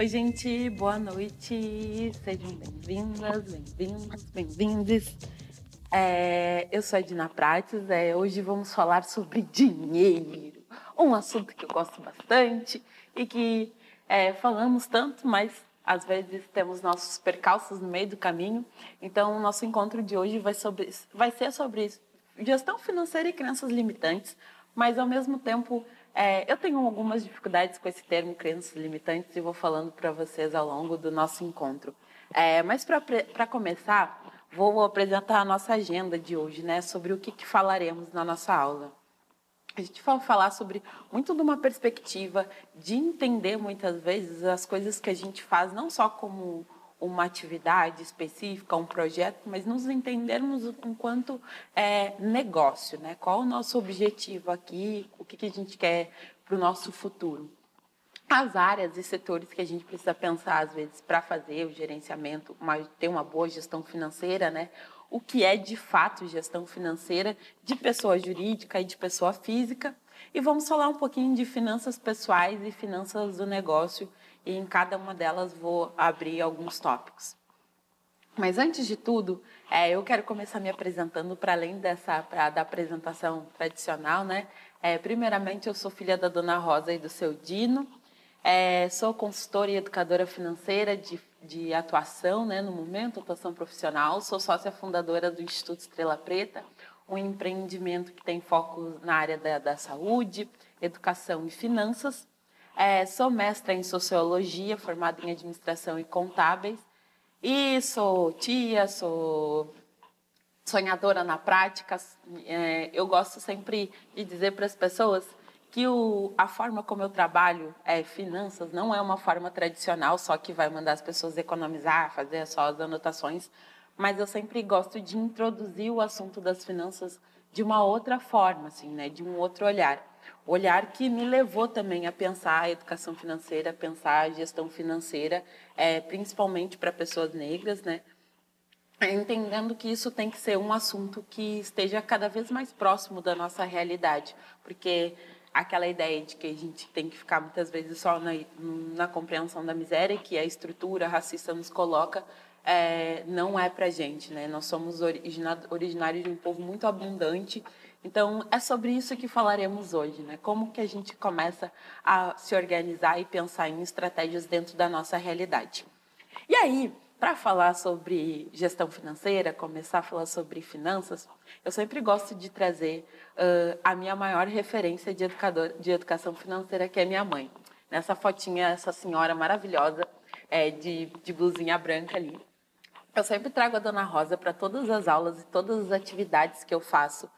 Oi, gente, boa noite. Sejam bem-vindas, bem-vindos, bem-vindes. É, eu sou a Dina Prates. É, hoje vamos falar sobre dinheiro, um assunto que eu gosto bastante e que é, falamos tanto, mas às vezes temos nossos percalços no meio do caminho. Então, o nosso encontro de hoje vai, sobre, vai ser sobre gestão financeira e crenças limitantes, mas ao mesmo tempo é, eu tenho algumas dificuldades com esse termo crenças limitantes e vou falando para vocês ao longo do nosso encontro. É, mas para começar, vou apresentar a nossa agenda de hoje, né, sobre o que, que falaremos na nossa aula. A gente vai falar sobre muito de uma perspectiva de entender muitas vezes as coisas que a gente faz não só como uma atividade específica, um projeto, mas nos entendermos enquanto é, negócio, né? Qual o nosso objetivo aqui, o que, que a gente quer para o nosso futuro. As áreas e setores que a gente precisa pensar, às vezes, para fazer o gerenciamento, ter uma boa gestão financeira, né? O que é de fato gestão financeira de pessoa jurídica e de pessoa física. E vamos falar um pouquinho de finanças pessoais e finanças do negócio e em cada uma delas vou abrir alguns tópicos. Mas antes de tudo, é, eu quero começar me apresentando para além dessa pra, da apresentação tradicional, né? É, primeiramente, eu sou filha da Dona Rosa e do seu Dino. É, sou consultora e educadora financeira de, de atuação, né, no momento, atuação profissional. Sou sócia fundadora do Instituto Estrela Preta, um empreendimento que tem foco na área da, da saúde, educação e finanças. É, sou mestra em sociologia, formada em administração e contábeis. E sou tia, sou sonhadora na prática. É, eu gosto sempre de dizer para as pessoas que o, a forma como eu trabalho é finanças não é uma forma tradicional, só que vai mandar as pessoas economizar, fazer só as anotações, mas eu sempre gosto de introduzir o assunto das finanças de uma outra forma, assim, né, de um outro olhar olhar que me levou também a pensar a educação financeira, a pensar a gestão financeira, é, principalmente para pessoas negras, né? Entendendo que isso tem que ser um assunto que esteja cada vez mais próximo da nossa realidade, porque aquela ideia de que a gente tem que ficar muitas vezes só na, na compreensão da miséria que a estrutura racista nos coloca é, não é para gente, né? Nós somos originários de um povo muito abundante então, é sobre isso que falaremos hoje, né? Como que a gente começa a se organizar e pensar em estratégias dentro da nossa realidade. E aí, para falar sobre gestão financeira, começar a falar sobre finanças, eu sempre gosto de trazer uh, a minha maior referência de, educador, de educação financeira, que é minha mãe. Nessa fotinha, essa senhora maravilhosa, é, de, de blusinha branca ali. Eu sempre trago a Dona Rosa para todas as aulas e todas as atividades que eu faço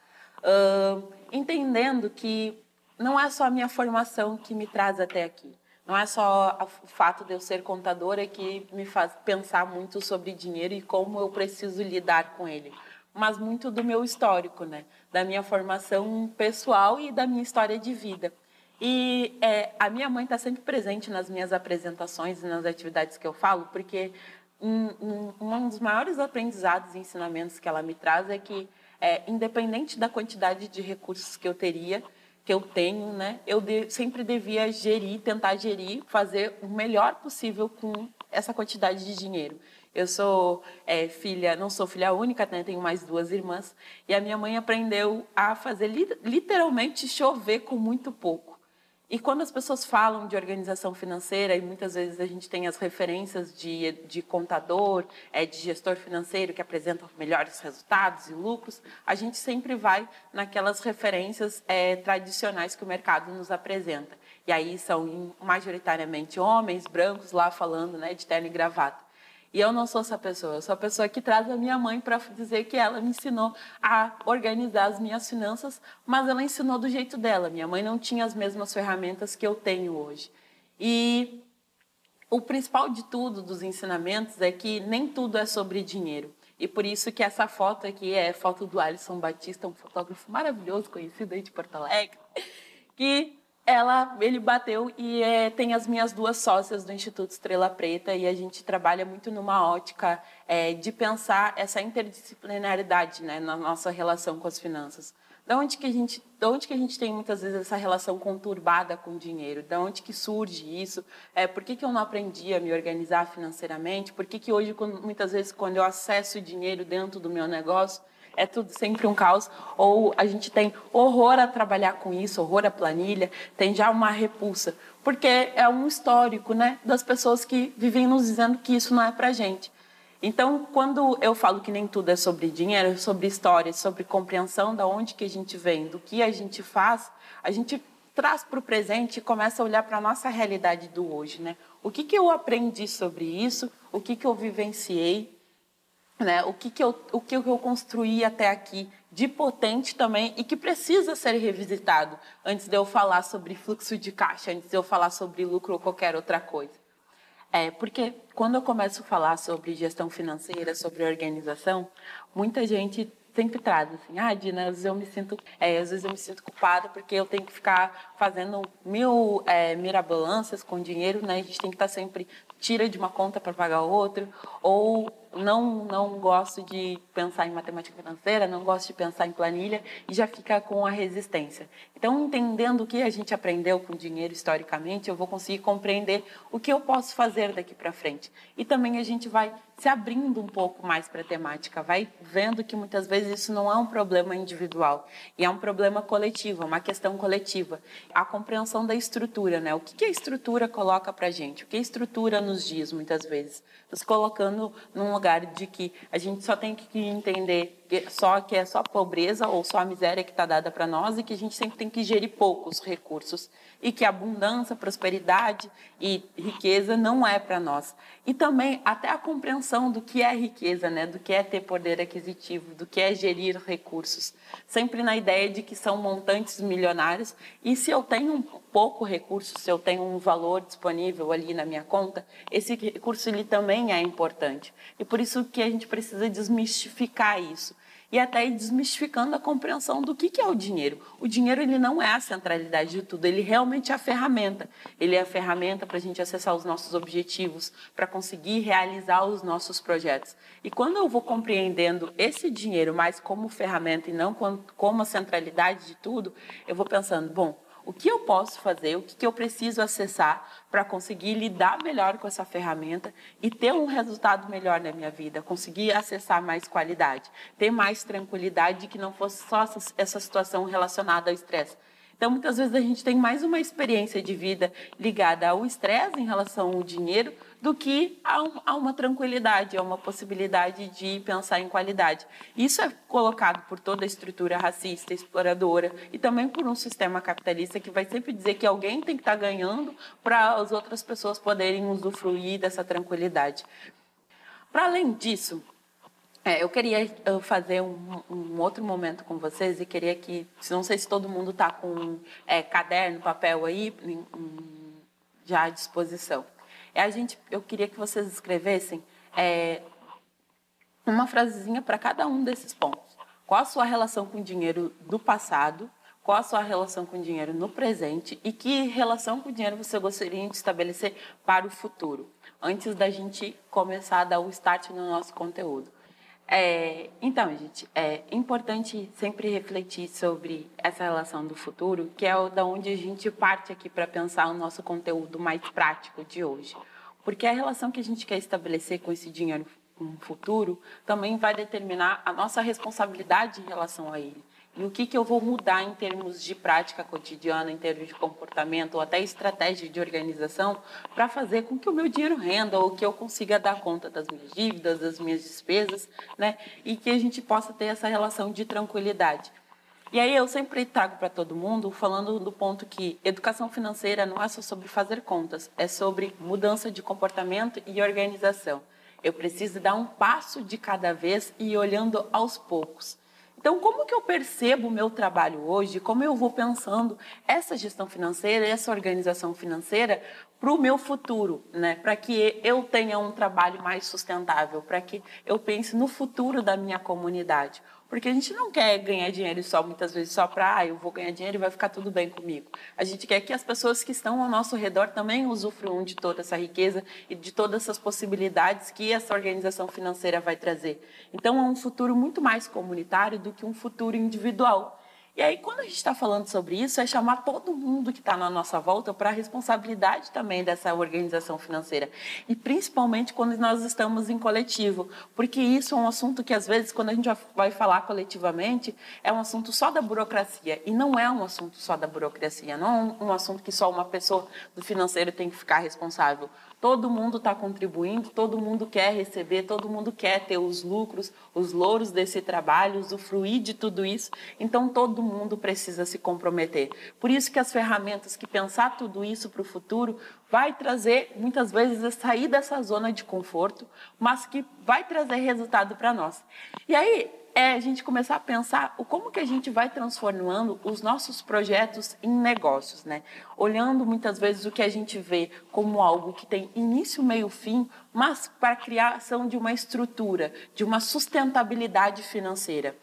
entendendo que não é só a minha formação que me traz até aqui. Não é só o fato de eu ser contadora que me faz pensar muito sobre dinheiro e como eu preciso lidar com ele, mas muito do meu histórico, né? Da minha formação pessoal e da minha história de vida. E é, a minha mãe está sempre presente nas minhas apresentações e nas atividades que eu falo, porque um, um, um dos maiores aprendizados e ensinamentos que ela me traz é que é, independente da quantidade de recursos que eu teria, que eu tenho, né, eu de, sempre devia gerir, tentar gerir, fazer o melhor possível com essa quantidade de dinheiro. Eu sou é, filha, não sou filha única, né, tenho mais duas irmãs, e a minha mãe aprendeu a fazer literalmente chover com muito pouco. E quando as pessoas falam de organização financeira, e muitas vezes a gente tem as referências de, de contador, é, de gestor financeiro que apresentam melhores resultados e lucros, a gente sempre vai naquelas referências é, tradicionais que o mercado nos apresenta. E aí são majoritariamente homens brancos lá falando né, de terno e gravata. E eu não sou essa pessoa, eu sou a pessoa que traz a minha mãe para dizer que ela me ensinou a organizar as minhas finanças, mas ela ensinou do jeito dela. Minha mãe não tinha as mesmas ferramentas que eu tenho hoje. E o principal de tudo dos ensinamentos é que nem tudo é sobre dinheiro. E por isso que essa foto aqui é foto do Alisson Batista, um fotógrafo maravilhoso, conhecido aí de Porto Alegre, que ela, ele bateu e é, tem as minhas duas sócias do Instituto Estrela Preta e a gente trabalha muito numa ótica é, de pensar essa interdisciplinaridade né, na nossa relação com as finanças. Da onde que a gente, da onde que a gente tem muitas vezes essa relação conturbada com o dinheiro? Da onde que surge isso? É, por que, que eu não aprendi a me organizar financeiramente? Por que, que hoje, quando, muitas vezes, quando eu acesso o dinheiro dentro do meu negócio, é tudo sempre um caos? Ou a gente tem horror a trabalhar com isso, horror à planilha, tem já uma repulsa? Porque é um histórico, né, das pessoas que vivem nos dizendo que isso não é para gente. Então, quando eu falo que nem tudo é sobre dinheiro, é sobre história, sobre compreensão da onde que a gente vem, do que a gente faz, a gente traz para o presente e começa a olhar para a nossa realidade do hoje, né? O que, que eu aprendi sobre isso? O que, que eu vivenciei? Né? O, que, que, eu, o que eu construí até aqui de potente também e que precisa ser revisitado antes de eu falar sobre fluxo de caixa, antes de eu falar sobre lucro ou qualquer outra coisa. É, porque quando eu começo a falar sobre gestão financeira, sobre organização, muita gente sempre traz assim, ah, Dina, às vezes eu me sinto, é, às vezes eu me sinto culpada porque eu tenho que ficar fazendo mil é, mirabolâncias com dinheiro, né? A gente tem que estar sempre tira de uma conta para pagar outra, ou não não gosto de pensar em matemática financeira, não gosto de pensar em planilha e já fica com a resistência. Então, entendendo o que a gente aprendeu com dinheiro historicamente, eu vou conseguir compreender o que eu posso fazer daqui para frente. E também a gente vai se abrindo um pouco mais para a temática, vai vendo que muitas vezes isso não é um problema individual, e é um problema coletivo, é uma questão coletiva. A compreensão da estrutura, né? O que a estrutura coloca para a gente? O que a estrutura nos diz, muitas vezes? Nos colocando num lugar de que a gente só tem que entender só que é só pobreza ou só a miséria que está dada para nós e que a gente sempre tem que gerir poucos recursos e que abundância, prosperidade e riqueza não é para nós. E também até a compreensão do que é riqueza, né? do que é ter poder aquisitivo, do que é gerir recursos. Sempre na ideia de que são montantes milionários e se eu tenho um pouco recurso, se eu tenho um valor disponível ali na minha conta, esse recurso ele também é importante. E por isso que a gente precisa desmistificar isso e até ir desmistificando a compreensão do que, que é o dinheiro. O dinheiro ele não é a centralidade de tudo, ele realmente é a ferramenta. Ele é a ferramenta para a gente acessar os nossos objetivos, para conseguir realizar os nossos projetos. E quando eu vou compreendendo esse dinheiro mais como ferramenta e não como a centralidade de tudo, eu vou pensando, bom, o que eu posso fazer, o que eu preciso acessar para conseguir lidar melhor com essa ferramenta e ter um resultado melhor na minha vida, conseguir acessar mais qualidade, ter mais tranquilidade que não fosse só essa situação relacionada ao estresse. Então, muitas vezes a gente tem mais uma experiência de vida ligada ao estresse em relação ao dinheiro do que a, um, uma tranquilidade, a uma possibilidade de pensar em qualidade. Isso é colocado por toda a estrutura racista, exploradora e também por um sistema capitalista que vai sempre dizer que alguém tem que estar tá ganhando para as outras pessoas poderem usufruir dessa tranquilidade. Para além disso, é, eu queria fazer um, um, outro momento com vocês e queria que, não sei se todo mundo está com é, caderno, papel aí já à disposição. É a gente, eu queria que vocês escrevessem é, uma frasezinha para cada um desses pontos. Qual a sua relação com o dinheiro do passado? Qual a sua relação com o dinheiro no presente? E que relação com o dinheiro você gostaria de estabelecer para o futuro? Antes da gente começar a dar o start no nosso conteúdo. É, então, gente, é importante sempre refletir sobre essa relação do futuro, que é da onde a gente parte aqui para pensar o nosso conteúdo mais prático de hoje. Porque a relação que a gente quer estabelecer com esse dinheiro no futuro também vai determinar a nossa responsabilidade em relação a ele e o que, que eu vou mudar em termos de prática cotidiana, em termos de comportamento ou até estratégia de organização para fazer com que o meu dinheiro renda ou que eu consiga dar conta das minhas dívidas, das minhas despesas, né? E que a gente possa ter essa relação de tranquilidade. E aí eu sempre trago para todo mundo falando do ponto que educação financeira não é só sobre fazer contas, é sobre mudança de comportamento e organização. Eu preciso dar um passo de cada vez e ir olhando aos poucos. Então, como que eu percebo o meu trabalho hoje? Como eu vou pensando essa gestão financeira, essa organização financeira para o meu futuro, né? Para que eu tenha um trabalho mais sustentável, para que eu pense no futuro da minha comunidade. Porque a gente não quer ganhar dinheiro só, muitas vezes, só para, ah, eu vou ganhar dinheiro e vai ficar tudo bem comigo. A gente quer que as pessoas que estão ao nosso redor também usufruam de toda essa riqueza e de todas essas possibilidades que essa organização financeira vai trazer. Então, é um futuro muito mais comunitário do que um futuro individual. E aí, quando a gente está falando sobre isso, é chamar todo mundo que está na nossa volta para a responsabilidade também dessa organização financeira. E principalmente quando nós estamos em coletivo, porque isso é um assunto que, às vezes, quando a gente vai falar coletivamente, é um assunto só da burocracia. E não é um assunto só da burocracia, não é um assunto que só uma pessoa do financeiro tem que ficar responsável. Todo mundo está contribuindo, todo mundo quer receber, todo mundo quer ter os lucros, os louros desse trabalho, usufruir de tudo isso. Então, todo mundo precisa se comprometer. Por isso que as ferramentas que pensar tudo isso para o futuro vai trazer, muitas vezes, a sair dessa zona de conforto, mas que vai trazer resultado para nós. E aí, é a gente começar a pensar o como que a gente vai transformando os nossos projetos em negócios, né? Olhando muitas vezes o que a gente vê como algo que tem início, meio, fim, mas para a criação de uma estrutura, de uma sustentabilidade financeira.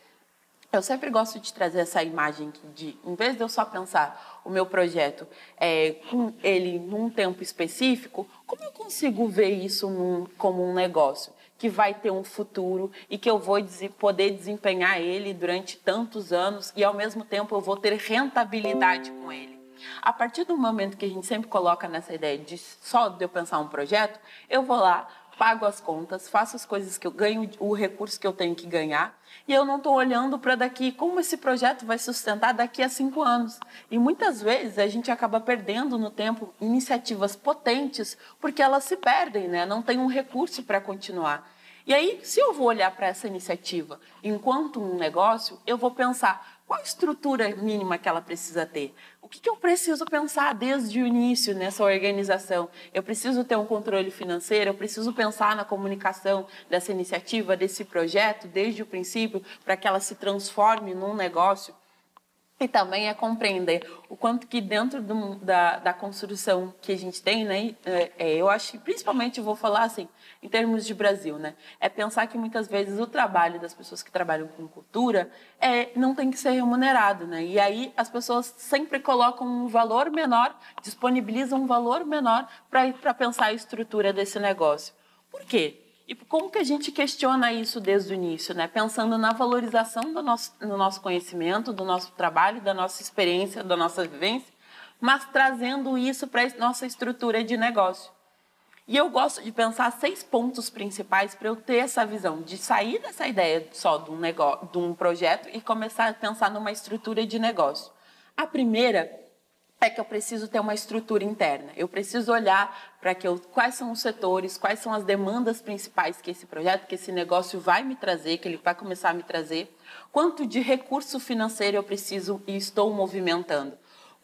Eu sempre gosto de trazer essa imagem de, em vez de eu só pensar o meu projeto é, com ele num tempo específico, como eu consigo ver isso num, como um negócio? Que vai ter um futuro e que eu vou poder desempenhar ele durante tantos anos e ao mesmo tempo eu vou ter rentabilidade com ele. A partir do momento que a gente sempre coloca nessa ideia de só de eu pensar um projeto, eu vou lá, pago as contas, faço as coisas que eu ganho, o recurso que eu tenho que ganhar, e eu não estou olhando para daqui como esse projeto vai sustentar daqui a cinco anos. E muitas vezes a gente acaba perdendo no tempo iniciativas potentes porque elas se perdem, né? Não tem um recurso para continuar. E aí, se eu vou olhar para essa iniciativa enquanto um negócio, eu vou pensar qual a estrutura mínima que ela precisa ter? O que, que eu preciso pensar desde o início nessa organização? Eu preciso ter um controle financeiro, eu preciso pensar na comunicação dessa iniciativa, desse projeto, desde o princípio, para que ela se transforme num negócio. E também é compreender o quanto que dentro do, da, da construção que a gente tem, né, é, é, eu acho que principalmente vou falar assim, em termos de Brasil, né, é pensar que muitas vezes o trabalho das pessoas que trabalham com cultura é, não tem que ser remunerado, né, e aí as pessoas sempre colocam um valor menor, disponibilizam um valor menor para pensar a estrutura desse negócio. Por quê? E como que a gente questiona isso desde o início, né? Pensando na valorização do nosso, do nosso conhecimento, do nosso trabalho, da nossa experiência, da nossa vivência, mas trazendo isso para a nossa estrutura de negócio. E eu gosto de pensar seis pontos principais para eu ter essa visão, de sair dessa ideia só de um, negócio, de um projeto e começar a pensar numa estrutura de negócio. A primeira é que eu preciso ter uma estrutura interna. Eu preciso olhar para que eu, quais são os setores, quais são as demandas principais que esse projeto, que esse negócio vai me trazer, que ele vai começar a me trazer, quanto de recurso financeiro eu preciso e estou movimentando.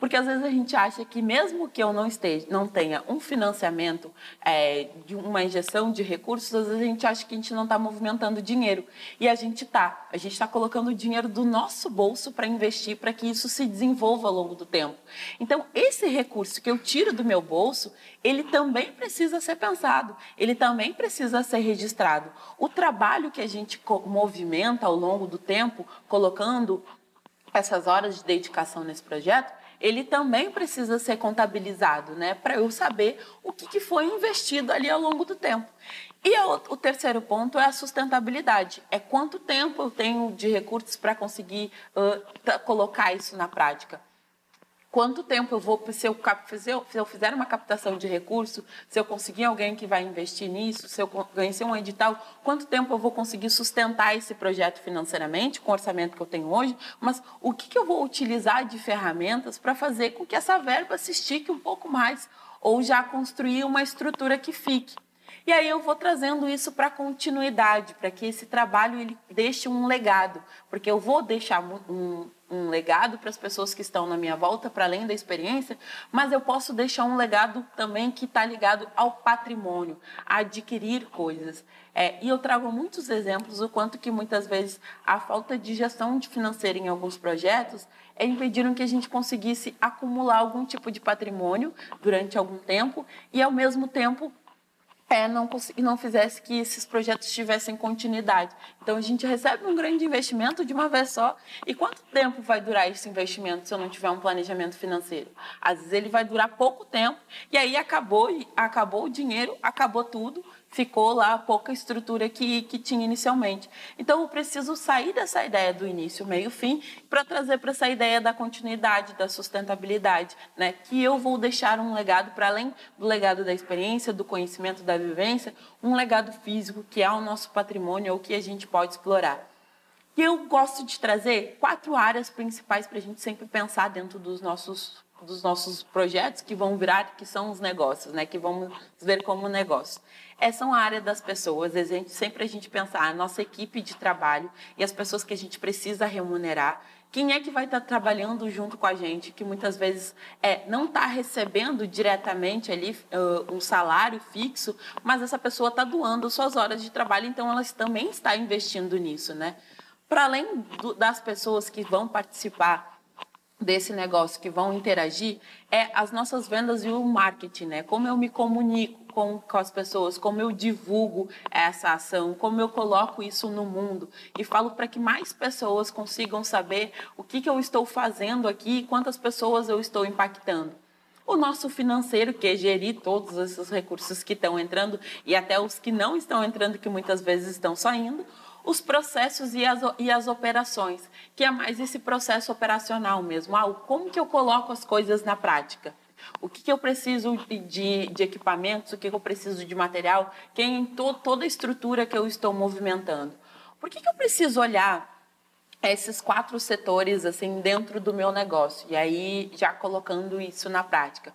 Porque às vezes a gente acha que mesmo que eu não esteja, não tenha um financiamento é, de uma injeção de recursos, às vezes a gente acha que a gente não está movimentando dinheiro. E a gente está. A gente está colocando dinheiro do nosso bolso para investir para que isso se desenvolva ao longo do tempo. Então, esse recurso que eu tiro do meu bolso, ele também precisa ser pensado, ele também precisa ser registrado. O trabalho que a gente movimenta ao longo do tempo, colocando essas horas de dedicação nesse projeto, ele também precisa ser contabilizado, né? Para eu saber o que, que foi investido ali ao longo do tempo. E o terceiro ponto é a sustentabilidade. É quanto tempo eu tenho de recursos para conseguir uh, colocar isso na prática quanto tempo eu vou, se eu, se eu, fizer uma captação de recurso, se eu conseguir alguém que vai investir nisso, se eu vencer um edital, quanto tempo eu vou conseguir sustentar esse projeto financeiramente, com o orçamento que eu tenho hoje, mas o que, que eu vou utilizar de ferramentas para fazer com que essa verba se estique um pouco mais, ou já construir uma estrutura que fique. E aí eu vou trazendo isso para continuidade, para que esse trabalho ele deixe um legado, porque eu vou deixar um, um legado para as pessoas que estão na minha volta, para além da experiência, mas eu posso deixar um legado também que está ligado ao patrimônio, a adquirir coisas. É, e eu trago muitos exemplos do quanto que muitas vezes a falta de gestão financeira em alguns projetos é impediram que a gente conseguisse acumular algum tipo de patrimônio durante algum tempo e ao mesmo tempo é, não, não fizesse que esses projetos tivessem continuidade. Então, a gente recebe um grande investimento de uma vez só. E quanto tempo vai durar esse investimento se eu não tiver um planejamento financeiro? Às vezes, ele vai durar pouco tempo, e aí acabou, acabou o dinheiro, acabou tudo, ficou lá pouca estrutura que, que tinha inicialmente. Então, eu preciso sair dessa ideia do início, meio, fim, para trazer para essa ideia da continuidade, da sustentabilidade, né? que eu vou deixar um legado, para além do legado da experiência, do conhecimento, da vivência, um legado físico, que é o nosso patrimônio, ou que a gente pode explorar. E eu gosto de trazer quatro áreas principais para a gente sempre pensar dentro dos nossos dos nossos projetos que vão virar, que são os negócios, né? Que vamos ver como negócio. Essa é uma área das pessoas. A gente, sempre a gente pensar a nossa equipe de trabalho e as pessoas que a gente precisa remunerar. Quem é que vai estar trabalhando junto com a gente, que muitas vezes é, não está recebendo diretamente ali uh, um salário fixo, mas essa pessoa está doando suas horas de trabalho, então ela também está investindo nisso, né? Para além do, das pessoas que vão participar desse negócio que vão interagir é as nossas vendas e o marketing, né? Como eu me comunico com, com as pessoas, como eu divulgo essa ação, como eu coloco isso no mundo e falo para que mais pessoas consigam saber o que, que eu estou fazendo aqui e quantas pessoas eu estou impactando. O nosso financeiro, que é gerir todos esses recursos que estão entrando e até os que não estão entrando, que muitas vezes estão saindo os processos e as, e as operações, que é mais esse processo operacional mesmo. Ah, como que eu coloco as coisas na prática? O que, que eu preciso de, de, equipamentos, o que, que eu preciso de material, quem to, toda a estrutura que eu estou movimentando. Por que, que eu preciso olhar esses quatro setores assim dentro do meu negócio? E aí já colocando isso na prática.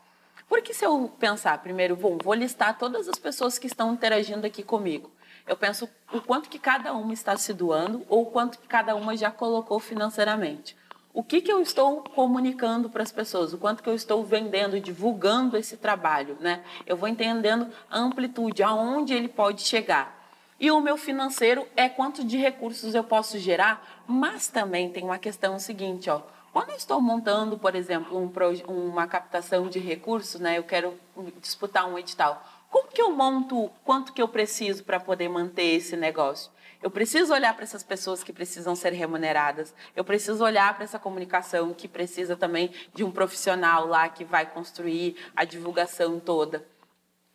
Porque se eu pensar primeiro, bom, vou listar todas as pessoas que estão interagindo aqui comigo. Eu penso o quanto que cada uma está se doando ou o quanto que cada uma já colocou financeiramente. O que, que eu estou comunicando para as pessoas? O quanto que eu estou vendendo, divulgando esse trabalho, né? Eu vou entendendo a amplitude, aonde ele pode chegar. E o meu financeiro é quanto de recursos eu posso gerar, mas também tem uma questão seguinte, ó. Quando eu estou montando, por exemplo, um, uma captação de recursos, né? Eu quero disputar um edital. Como que eu monto quanto que eu preciso para poder manter esse negócio? Eu preciso olhar para essas pessoas que precisam ser remuneradas. Eu preciso olhar para essa comunicação que precisa também de um profissional lá que vai construir a divulgação toda.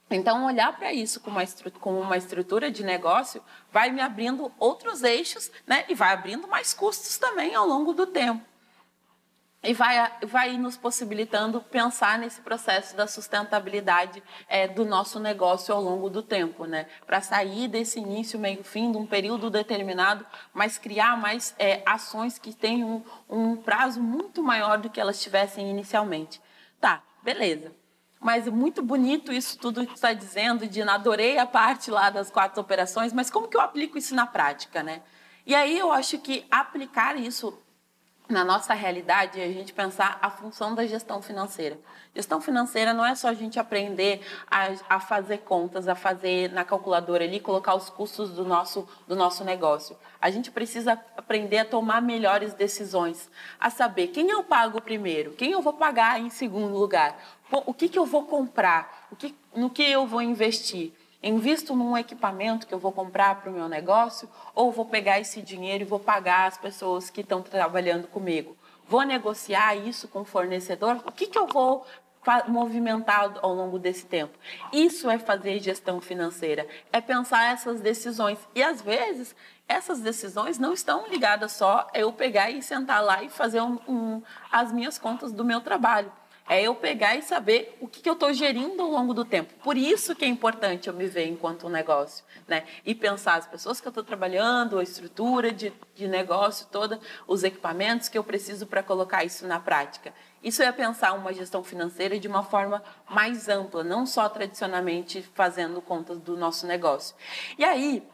Então, olhar para isso como uma, como uma estrutura de negócio vai me abrindo outros eixos né? e vai abrindo mais custos também ao longo do tempo e vai, vai nos possibilitando pensar nesse processo da sustentabilidade é, do nosso negócio ao longo do tempo, né? Para sair desse início, meio fim, de um período determinado, mas criar mais é, ações que tenham um, um prazo muito maior do que elas tivessem inicialmente. Tá, beleza. Mas muito bonito isso tudo que está dizendo, de adorei a parte lá das quatro operações, mas como que eu aplico isso na prática, né? E aí eu acho que aplicar isso na nossa realidade, a gente pensar a função da gestão financeira. Gestão financeira não é só a gente aprender a, a, fazer contas, a fazer na calculadora ali, colocar os custos do nosso, do nosso negócio. A gente precisa aprender a tomar melhores decisões, a saber quem eu pago primeiro, quem eu vou pagar em segundo lugar, o que, que eu vou comprar, o que, no que eu vou investir. Invisto num equipamento que eu vou comprar para o meu negócio ou vou pegar esse dinheiro e vou pagar as pessoas que estão trabalhando comigo? Vou negociar isso com o fornecedor? O que, que eu vou movimentar ao longo desse tempo? Isso é fazer gestão financeira, é pensar essas decisões. E às vezes essas decisões não estão ligadas só a eu pegar e sentar lá e fazer um, um, as minhas contas do meu trabalho é eu pegar e saber o que, que eu estou gerindo ao longo do tempo. Por isso que é importante eu me ver enquanto um negócio, né? E pensar as pessoas que eu estou trabalhando, a estrutura de, de negócio toda, os equipamentos que eu preciso para colocar isso na prática. Isso é pensar uma gestão financeira de uma forma mais ampla, não só tradicionalmente fazendo contas do nosso negócio. E aí,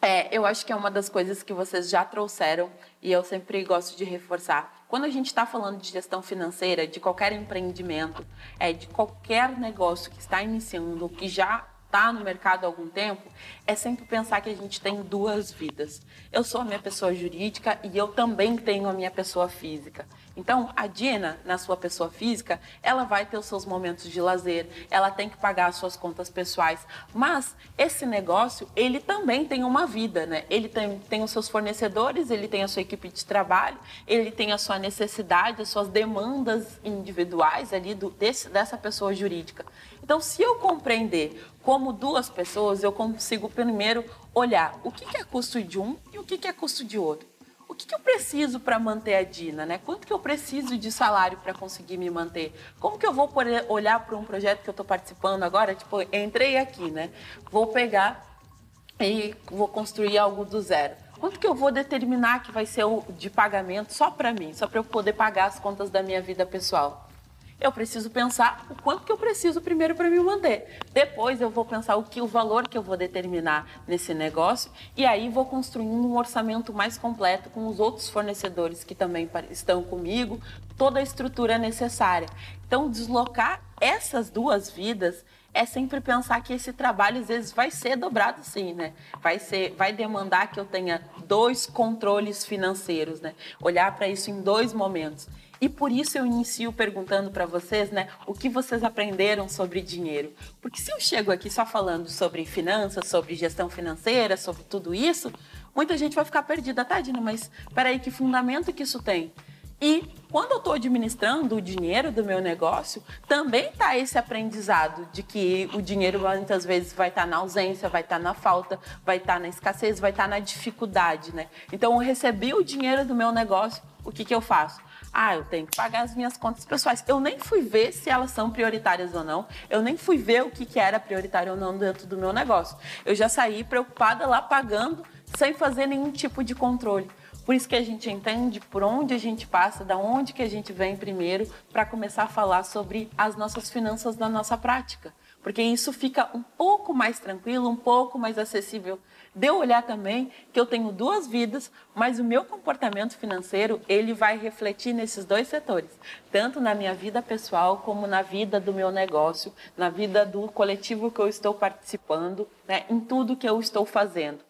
é, eu acho que é uma das coisas que vocês já trouxeram e eu sempre gosto de reforçar quando a gente está falando de gestão financeira, de qualquer empreendimento, é, de qualquer negócio que está iniciando, que já está no mercado há algum tempo, é sempre pensar que a gente tem duas vidas. Eu sou a minha pessoa jurídica e eu também tenho a minha pessoa física. Então, a Dina, na sua pessoa física, ela vai ter os seus momentos de lazer, ela tem que pagar as suas contas pessoais, mas esse negócio, ele também tem uma vida, né? Ele tem, tem os seus fornecedores, ele tem a sua equipe de trabalho, ele tem a sua necessidade, as suas demandas individuais ali do, desse, dessa pessoa jurídica. Então, se eu compreender como duas pessoas, eu consigo primeiro olhar o que é custo de um e o que é custo de outro. O que, eu preciso para manter a Dina, né? Quanto que eu preciso de salário para conseguir me manter? Como que eu vou poder olhar para um projeto que eu estou participando agora? Tipo, entrei aqui, né? Vou pegar e vou construir algo do zero. Quanto que eu vou determinar que vai ser de pagamento só para mim, só para eu poder pagar as contas da minha vida pessoal? Eu preciso pensar o quanto que eu preciso primeiro para me manter. Depois eu vou pensar o que o valor que eu vou determinar nesse negócio e aí vou construindo um orçamento mais completo com os outros fornecedores que também estão comigo, toda a estrutura necessária. Então deslocar essas duas vidas é sempre pensar que esse trabalho às vezes vai ser dobrado sim, né? Vai ser, vai demandar que eu tenha dois controles financeiros, né? Olhar para isso em dois momentos. E por isso eu inicio perguntando para vocês, né, o que vocês aprenderam sobre dinheiro. Porque se eu chego aqui só falando sobre finanças, sobre gestão financeira, sobre tudo isso, muita gente vai ficar perdida, tadinha, mas peraí, que fundamento que isso tem? E quando eu estou administrando o dinheiro do meu negócio, também está esse aprendizado de que o dinheiro muitas vezes vai estar tá na ausência, vai estar tá na falta, vai estar tá na escassez, vai estar tá na dificuldade, né? Então eu recebi o dinheiro do meu negócio, o que, que eu faço? Ah, eu tenho que pagar as minhas contas pessoais. Eu nem fui ver se elas são prioritárias ou não. Eu nem fui ver o que, que era prioritário ou não dentro do meu negócio. Eu já saí preocupada lá pagando sem fazer nenhum tipo de controle. Por isso que a gente entende por onde a gente passa, da onde que a gente vem primeiro, para começar a falar sobre as nossas finanças na nossa prática. Porque isso fica um pouco mais tranquilo, um pouco mais acessível de eu olhar também que eu tenho duas vidas, mas o meu comportamento financeiro, ele vai refletir nesses dois setores, tanto na minha vida pessoal como na vida do meu negócio, na vida do coletivo que eu estou participando, né, em tudo que eu estou fazendo.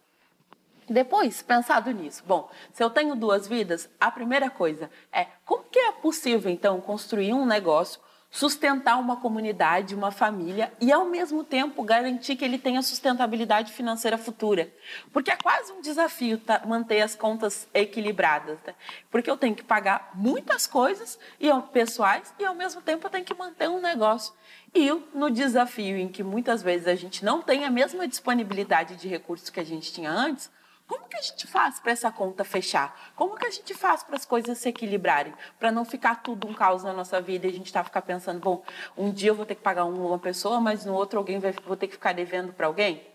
Depois, pensado nisso, bom, se eu tenho duas vidas, a primeira coisa é como que é possível então construir um negócio sustentar uma comunidade, uma família e, ao mesmo tempo, garantir que ele tenha sustentabilidade financeira futura. Porque é quase um desafio tá, manter as contas equilibradas. Tá? Porque eu tenho que pagar muitas coisas e pessoais e, ao mesmo tempo, eu tenho que manter um negócio. E no desafio em que muitas vezes a gente não tem a mesma disponibilidade de recursos que a gente tinha antes, como que a gente faz para essa conta fechar? Como que a gente faz para as coisas se equilibrarem? Para não ficar tudo um caos na nossa vida e a gente tá ficar pensando, bom, um dia eu vou ter que pagar uma pessoa, mas no outro alguém vai vou ter que ficar devendo para alguém?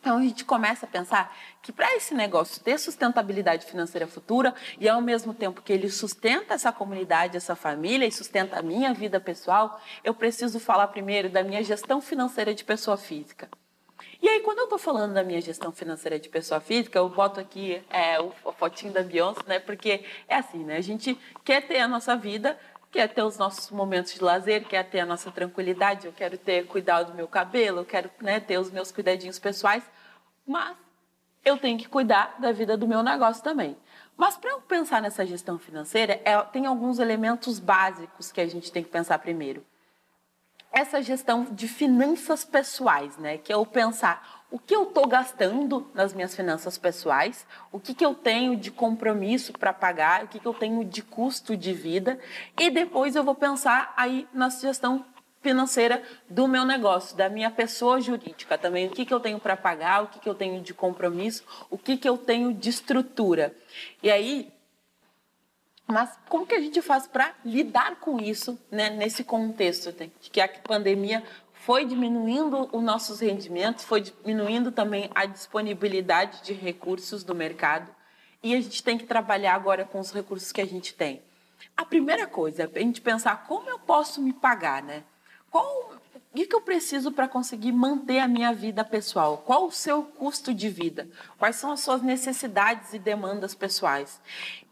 Então a gente começa a pensar que para esse negócio ter sustentabilidade financeira futura e ao mesmo tempo que ele sustenta essa comunidade, essa família e sustenta a minha vida pessoal, eu preciso falar primeiro da minha gestão financeira de pessoa física. E aí, quando eu estou falando da minha gestão financeira de pessoa física, eu boto aqui é, o, a fotinho da Beyoncé, né? Porque é assim, né? A gente quer ter a nossa vida, quer ter os nossos momentos de lazer, quer ter a nossa tranquilidade, eu quero ter cuidado do meu cabelo, eu quero né, ter os meus cuidadinhos pessoais, mas eu tenho que cuidar da vida do meu negócio também. Mas para eu pensar nessa gestão financeira, é, tem alguns elementos básicos que a gente tem que pensar primeiro essa gestão de finanças pessoais, né? Que é o pensar o que eu estou gastando nas minhas finanças pessoais, o que, que eu tenho de compromisso para pagar, o que, que eu tenho de custo de vida, e depois eu vou pensar aí na gestão financeira do meu negócio, da minha pessoa jurídica também, o que, que eu tenho para pagar, o que, que eu tenho de compromisso, o que, que eu tenho de estrutura. E aí mas como que a gente faz para lidar com isso né, nesse contexto de que a pandemia foi diminuindo os nossos rendimentos, foi diminuindo também a disponibilidade de recursos do mercado e a gente tem que trabalhar agora com os recursos que a gente tem. A primeira coisa é a gente pensar como eu posso me pagar, né? Qual que, que eu preciso para conseguir manter a minha vida pessoal? Qual o seu custo de vida? Quais são as suas necessidades e demandas pessoais?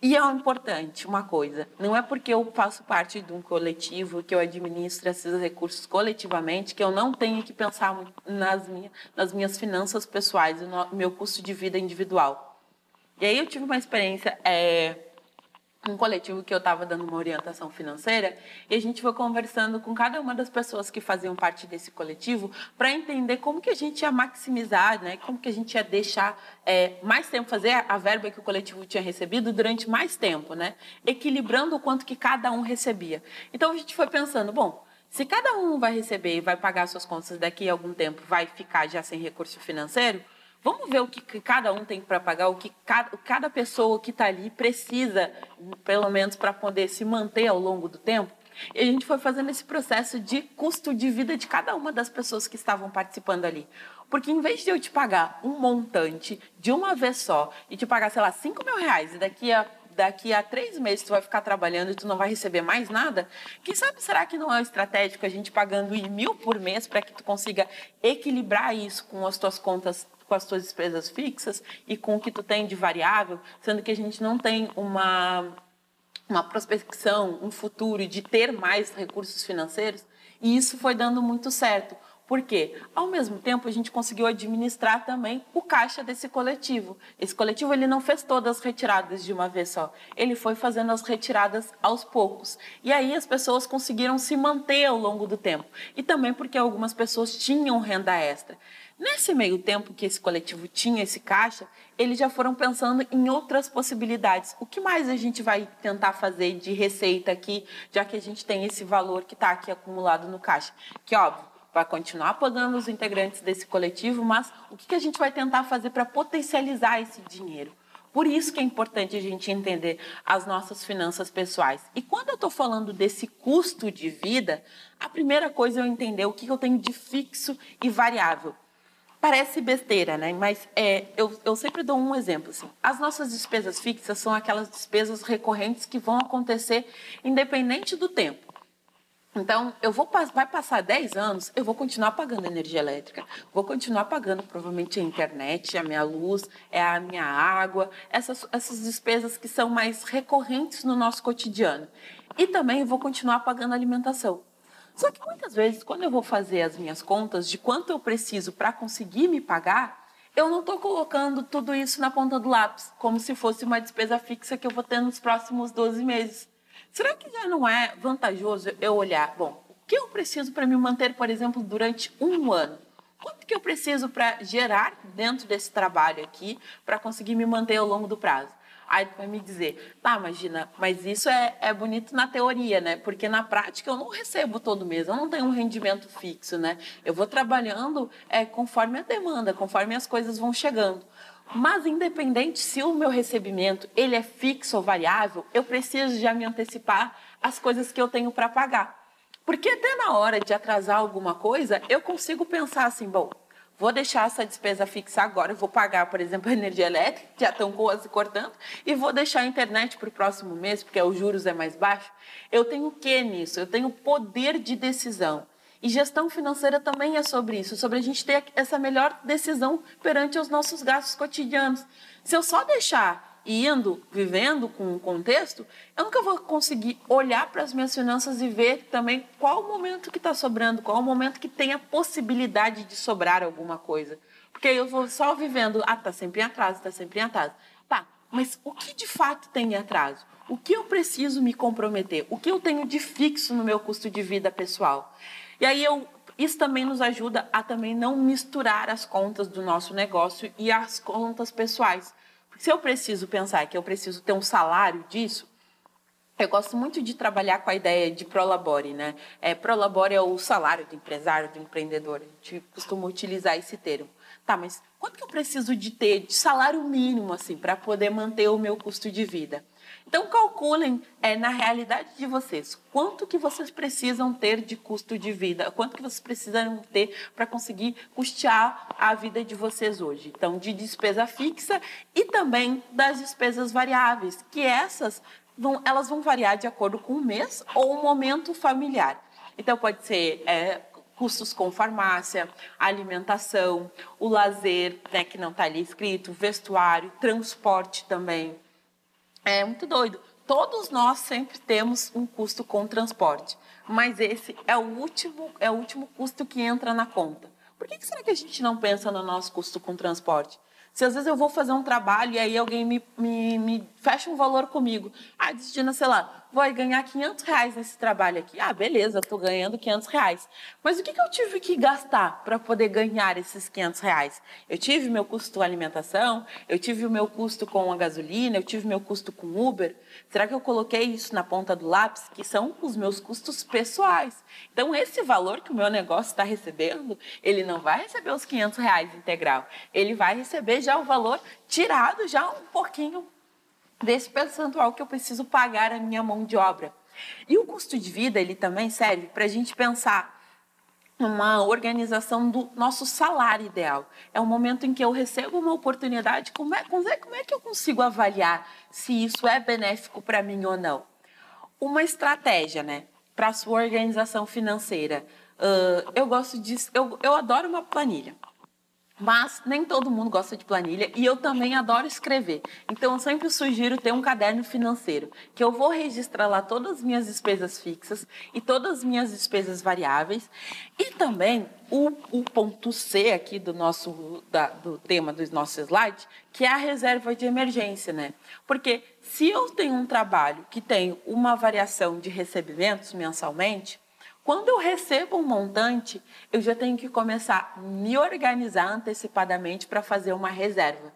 E é importante uma coisa: não é porque eu faço parte de um coletivo, que eu administro esses recursos coletivamente, que eu não tenho que pensar nas, minha, nas minhas finanças pessoais, no meu custo de vida individual. E aí eu tive uma experiência. É, um coletivo que eu estava dando uma orientação financeira e a gente foi conversando com cada uma das pessoas que faziam parte desse coletivo para entender como que a gente ia maximizar, né, como que a gente ia deixar é, mais tempo fazer a verba que o coletivo tinha recebido durante mais tempo, né, equilibrando o quanto que cada um recebia. Então a gente foi pensando, bom, Se cada um vai receber e vai pagar suas contas daqui a algum tempo, vai ficar já sem recurso financeiro, vamos ver o que cada um tem para pagar, o que cada, cada pessoa que está ali precisa, pelo menos para poder se manter ao longo do tempo. E a gente foi fazendo esse processo de custo de vida de cada uma das pessoas que estavam participando ali. Porque em vez de eu te pagar um montante de uma vez só e te pagar, sei lá, 5 mil reais e daqui a daqui a três meses tu vai ficar trabalhando e tu não vai receber mais nada, quem sabe será que não é estratégico a gente pagando em mil por mês para que tu consiga equilibrar isso com as tuas contas, com as tuas despesas fixas e com o que tu tem de variável, sendo que a gente não tem uma uma prospecção, um futuro de ter mais recursos financeiros, e isso foi dando muito certo. Porque, ao mesmo tempo, a gente conseguiu administrar também o caixa desse coletivo. Esse coletivo ele não fez todas as retiradas de uma vez só. Ele foi fazendo as retiradas aos poucos. E aí as pessoas conseguiram se manter ao longo do tempo. E também porque algumas pessoas tinham renda extra. Nesse meio tempo que esse coletivo tinha esse caixa, eles já foram pensando em outras possibilidades. O que mais a gente vai tentar fazer de receita aqui, já que a gente tem esse valor que está aqui acumulado no caixa? Que, óbvio, vai continuar pagando os integrantes desse coletivo, mas o que a gente vai tentar fazer para potencializar esse dinheiro? Por isso que é importante a gente entender as nossas finanças pessoais. E quando eu estou falando desse custo de vida, a primeira coisa é eu entender o que eu tenho de fixo e variável. Parece besteira, né? Mas é, eu, eu sempre dou um exemplo. Assim. As nossas despesas fixas são aquelas despesas recorrentes que vão acontecer independente do tempo. Então, eu vou vai passar 10 anos, eu vou continuar pagando energia elétrica, vou continuar pagando provavelmente a internet, a minha luz, é a minha água, essas, essas despesas que são mais recorrentes no nosso cotidiano. E também vou continuar pagando alimentação. Só que muitas vezes, quando eu vou fazer as minhas contas de quanto eu preciso para conseguir me pagar, eu não estou colocando tudo isso na ponta do lápis, como se fosse uma despesa fixa que eu vou ter nos próximos 12 meses. Será que já não é vantajoso eu olhar, bom, o que eu preciso para me manter, por exemplo, durante um ano? Quanto que eu preciso para gerar dentro desse trabalho aqui para conseguir me manter ao longo do prazo? Aí tu vai me dizer, tá, imagina, mas isso é, é bonito na teoria, né? Porque na prática eu não recebo todo mês, eu não tenho um rendimento fixo, né? Eu vou trabalhando é, conforme a demanda, conforme as coisas vão chegando. Mas independente se o meu recebimento ele é fixo ou variável, eu preciso já me antecipar as coisas que eu tenho para pagar. Porque até na hora de atrasar alguma coisa, eu consigo pensar assim, bom, vou deixar essa despesa fixa agora, vou pagar, por exemplo, a energia elétrica, já estão quase cortando, e vou deixar a internet para o próximo mês, porque os juros é mais baixo. Eu tenho o que nisso? Eu tenho poder de decisão. E gestão financeira também é sobre isso, sobre a gente ter essa melhor decisão perante os nossos gastos cotidianos. Se eu só deixar indo, vivendo com o contexto, eu nunca vou conseguir olhar para as minhas finanças e ver também qual o momento que está sobrando, qual o momento que tem a possibilidade de sobrar alguma coisa. Porque eu vou só vivendo, ah, está sempre em atraso, está sempre em atraso. Tá, mas o que de fato tem em atraso? O que eu preciso me comprometer? O que eu tenho de fixo no meu custo de vida pessoal? E aí eu, isso também nos ajuda a também não misturar as contas do nosso negócio e as contas pessoais. Se eu preciso pensar que eu preciso ter um salário disso, eu gosto muito de trabalhar com a ideia de prolabore, né? É, prolabore é o salário do empresário, do empreendedor. A gente costuma utilizar esse termo. Tá, mas quanto que eu preciso de ter de salário mínimo, assim, para poder manter o meu custo de vida? Então calculem é, na realidade de vocês quanto que vocês precisam ter de custo de vida, quanto que vocês precisam ter para conseguir custear a vida de vocês hoje. Então de despesa fixa e também das despesas variáveis, que essas vão, elas vão variar de acordo com o mês ou o momento familiar. Então pode ser é, custos com farmácia, alimentação, o lazer, né, que não está ali escrito, vestuário, transporte também. É muito doido. Todos nós sempre temos um custo com transporte, mas esse é o último, é o último custo que entra na conta. Por que, que será que a gente não pensa no nosso custo com transporte? Se às vezes eu vou fazer um trabalho e aí alguém me, me, me fecha um valor comigo, ah, destina, sei lá, vou ganhar 500 reais nesse trabalho aqui. Ah, beleza, estou ganhando 500 reais. Mas o que, que eu tive que gastar para poder ganhar esses 500 reais? Eu tive meu custo alimentação, eu tive o meu custo com a gasolina, eu tive meu custo com Uber. Será que eu coloquei isso na ponta do lápis? Que são os meus custos pessoais. Então, esse valor que o meu negócio está recebendo, ele não vai receber os 500 reais integral. Ele vai receber já o valor tirado já um pouquinho desse percentual que eu preciso pagar a minha mão de obra. E o custo de vida, ele também serve para a gente pensar uma organização do nosso salário ideal. É o momento em que eu recebo uma oportunidade, como é, como é que eu consigo avaliar se isso é benéfico para mim ou não? Uma estratégia, né, para a sua organização financeira. Uh, eu gosto de, eu, eu adoro uma planilha. Mas nem todo mundo gosta de planilha e eu também adoro escrever. Então eu sempre sugiro ter um caderno financeiro, que eu vou registrar lá todas as minhas despesas fixas e todas as minhas despesas variáveis. E também o, o ponto C aqui do nosso da, do tema dos nossos slides, que é a reserva de emergência, né? Porque se eu tenho um trabalho que tem uma variação de recebimentos mensalmente, quando eu recebo um montante, eu já tenho que começar a me organizar antecipadamente para fazer uma reserva.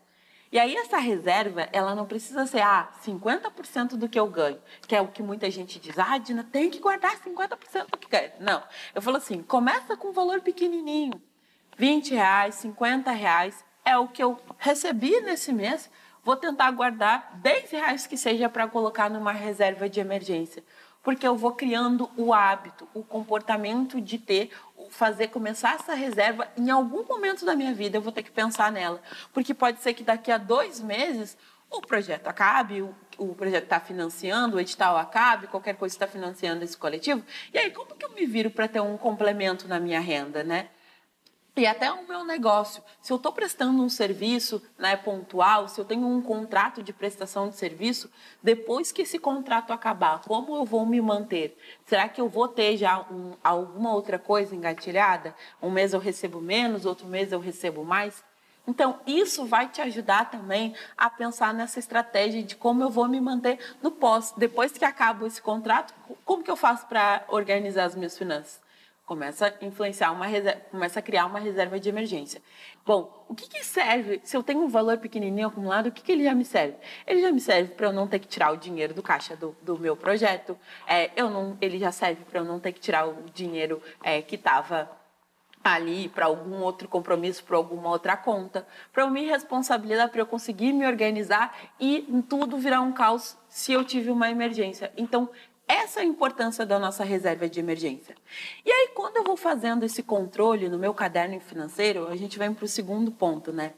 E aí essa reserva, ela não precisa ser ah, 50% do que eu ganho, que é o que muita gente diz, ah, Dina, tem que guardar 50% do que ganha. Não, eu falo assim, começa com um valor pequenininho, 20 reais, 50 reais, é o que eu recebi nesse mês, vou tentar guardar 10 reais que seja para colocar numa reserva de emergência porque eu vou criando o hábito, o comportamento de ter, fazer começar essa reserva. Em algum momento da minha vida eu vou ter que pensar nela, porque pode ser que daqui a dois meses o projeto acabe, o, o projeto está financiando, o edital acabe, qualquer coisa está financiando esse coletivo. E aí, como que eu me viro para ter um complemento na minha renda, né? E até o meu negócio, se eu estou prestando um serviço né, pontual, se eu tenho um contrato de prestação de serviço, depois que esse contrato acabar, como eu vou me manter? Será que eu vou ter já um, alguma outra coisa engatilhada? Um mês eu recebo menos, outro mês eu recebo mais? Então, isso vai te ajudar também a pensar nessa estratégia de como eu vou me manter no pós. Depois que acaba esse contrato, como que eu faço para organizar as minhas finanças? Começa a influenciar uma reserva, começa a criar uma reserva de emergência. Bom, o que, que serve? Se eu tenho um valor pequenininho acumulado, o que, que ele já me serve? Ele já me serve para eu não ter que tirar o dinheiro do caixa do, do meu projeto. É, eu não, ele já serve para eu não ter que tirar o dinheiro é, que estava ali para algum outro compromisso, para alguma outra conta, para eu me responsabilizar, para eu conseguir me organizar e tudo virar um caos se eu tive uma emergência. Então, essa é a importância da nossa reserva de emergência. E aí, quando eu vou fazendo esse controle no meu caderno financeiro, a gente vai para o segundo ponto, né?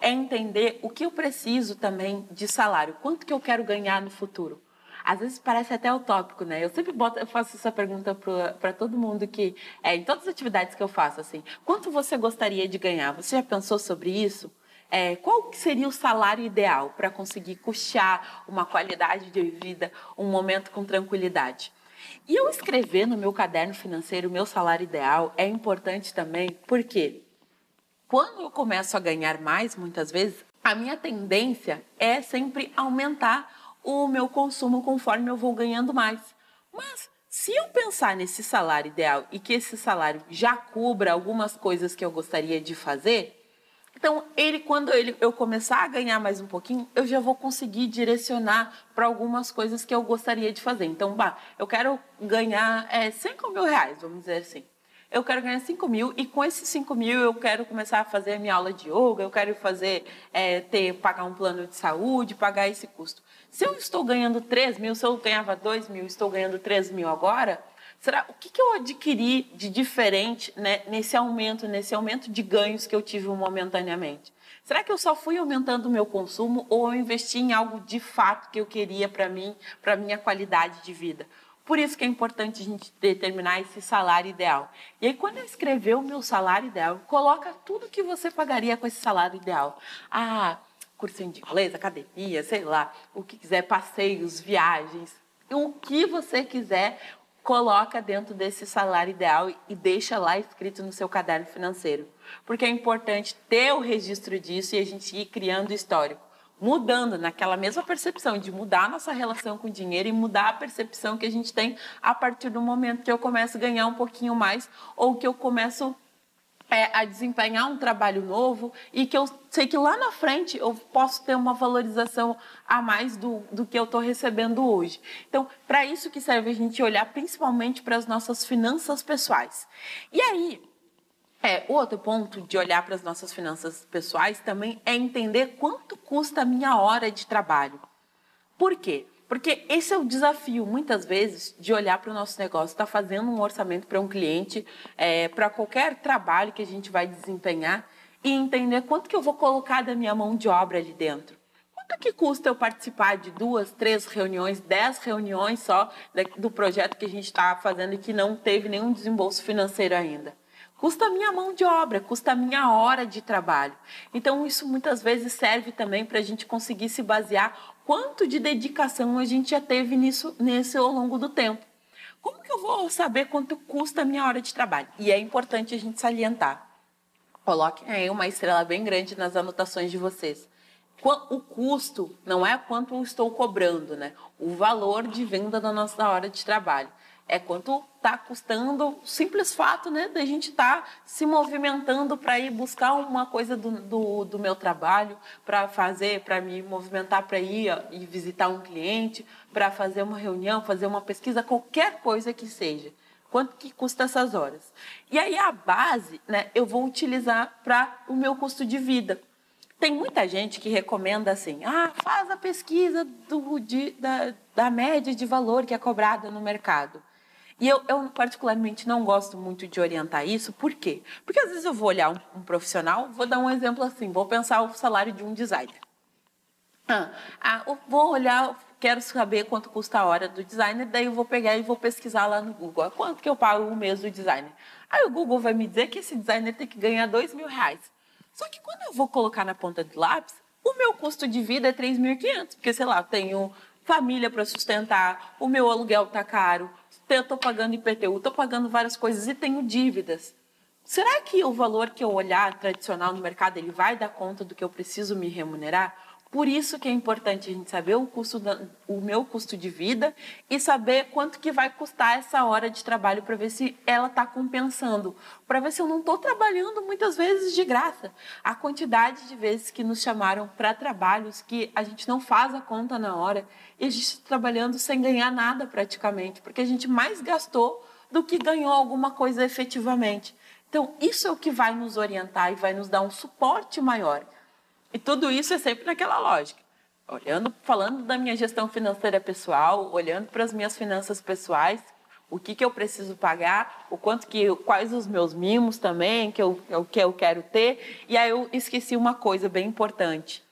É entender o que eu preciso também de salário, quanto que eu quero ganhar no futuro. Às vezes parece até utópico, né? Eu sempre boto, eu faço essa pergunta para todo mundo que, é, em todas as atividades que eu faço, assim, quanto você gostaria de ganhar? Você já pensou sobre isso? É, qual seria o salário ideal para conseguir custear uma qualidade de vida, um momento com tranquilidade? E eu escrever no meu caderno financeiro o meu salário ideal é importante também, porque quando eu começo a ganhar mais, muitas vezes, a minha tendência é sempre aumentar o meu consumo conforme eu vou ganhando mais. Mas se eu pensar nesse salário ideal e que esse salário já cubra algumas coisas que eu gostaria de fazer, então, ele, quando ele, eu começar a ganhar mais um pouquinho, eu já vou conseguir direcionar para algumas coisas que eu gostaria de fazer. Então, bah, eu quero ganhar é, 5 mil reais, vamos dizer assim. Eu quero ganhar 5 mil e com esses 5 mil eu quero começar a fazer minha aula de yoga, eu quero fazer, é, ter, pagar um plano de saúde, pagar esse custo. Se eu estou ganhando 3 mil, se eu ganhava 2 mil, estou ganhando 3 mil agora, Será o que, que eu adquiri de diferente né, nesse aumento, nesse aumento de ganhos que eu tive momentaneamente? Será que eu só fui aumentando o meu consumo ou eu investi em algo de fato que eu queria para mim, para minha qualidade de vida? Por isso que é importante a gente determinar esse salário ideal. E aí, quando eu escrever o meu salário ideal, coloca tudo que você pagaria com esse salário ideal. Ah, cursinho de inglês, academia, sei lá, o que quiser, passeios, viagens, o que você quiser, coloca dentro desse salário ideal e deixa lá escrito no seu caderno financeiro. Porque é importante ter o registro disso e a gente ir criando histórico. mudando naquela mesma percepção de mudar a nossa relação com o dinheiro e mudar a percepção que a gente tem a partir do momento que eu começo a ganhar um pouquinho mais ou que eu começo a desempenhar um trabalho novo e que eu sei que lá na frente eu posso ter uma valorização a mais do, do que eu estou recebendo hoje. Então, para isso que serve a gente olhar principalmente para as nossas finanças pessoais. E aí, é, outro ponto de olhar para as nossas finanças pessoais também é entender quanto custa a minha hora de trabalho. Por quê? Porque esse é o desafio, muitas vezes, de olhar para o nosso negócio, estar tá fazendo um orçamento para um cliente, é, para qualquer trabalho que a gente vai desempenhar e entender quanto que eu vou colocar da minha mão de obra ali dentro. Quanto que custa eu participar de duas, três reuniões, dez reuniões só do projeto que a gente está fazendo e que não teve nenhum desembolso financeiro ainda? Custa a minha mão de obra, custa a minha hora de trabalho. Então, isso muitas vezes serve também para a gente conseguir se basear quanto de dedicação a gente já teve nisso, nesse ao longo do tempo. Como que eu vou saber quanto custa a minha hora de trabalho? E é importante a gente salientar. Coloquem aí uma estrela bem grande nas anotações de vocês. O custo não é quanto eu estou cobrando, né? O valor de venda da nossa hora de trabalho é quanto está custando o simples fato né, da gente estar tá se movimentando para ir buscar uma coisa do, do, do meu trabalho, para fazer, para me movimentar para ir e visitar um cliente, para fazer uma reunião, fazer uma pesquisa, qualquer coisa que seja. Quanto que custa essas horas? E aí a base né, eu vou utilizar para o meu custo de vida. Tem muita gente que recomenda assim, ah, faz a pesquisa do, de, da, da média de valor que é cobrada no mercado. E eu, eu, particularmente, não gosto muito de orientar isso. Por quê? Porque às vezes eu vou olhar um, um profissional, vou dar um exemplo assim, vou pensar o salário de um designer. Ah, ah, vou olhar, quero saber quanto custa a hora do designer, daí eu vou pegar e vou pesquisar lá no Google. Quanto que eu pago o mês do designer? Aí o Google vai me dizer que esse designer tem que ganhar dois mil reais. Só que quando eu vou colocar na ponta de lápis, o meu custo de vida é 3.500, porque, sei lá, tenho família para sustentar, o meu aluguel está caro, eu estou pagando IPTU, estou pagando várias coisas e tenho dívidas. Será que o valor que eu olhar tradicional no mercado ele vai dar conta do que eu preciso me remunerar? Por isso que é importante a gente saber o custo da, o meu custo de vida e saber quanto que vai custar essa hora de trabalho para ver se ela está compensando, para ver se eu não estou trabalhando muitas vezes de graça. A quantidade de vezes que nos chamaram para trabalhos que a gente não faz a conta na hora e a gente está trabalhando sem ganhar nada praticamente, porque a gente mais gastou do que ganhou alguma coisa efetivamente. Então, isso é o que vai nos orientar e vai nos dar um suporte maior. E tudo isso é sempre naquela lógica. Olhando, falando da minha gestão financeira pessoal, olhando para as minhas finanças pessoais, o que, que eu preciso pagar, o quanto que, quais os meus mimos também, que eu, o que eu quero ter. E aí eu esqueci uma coisa bem importante.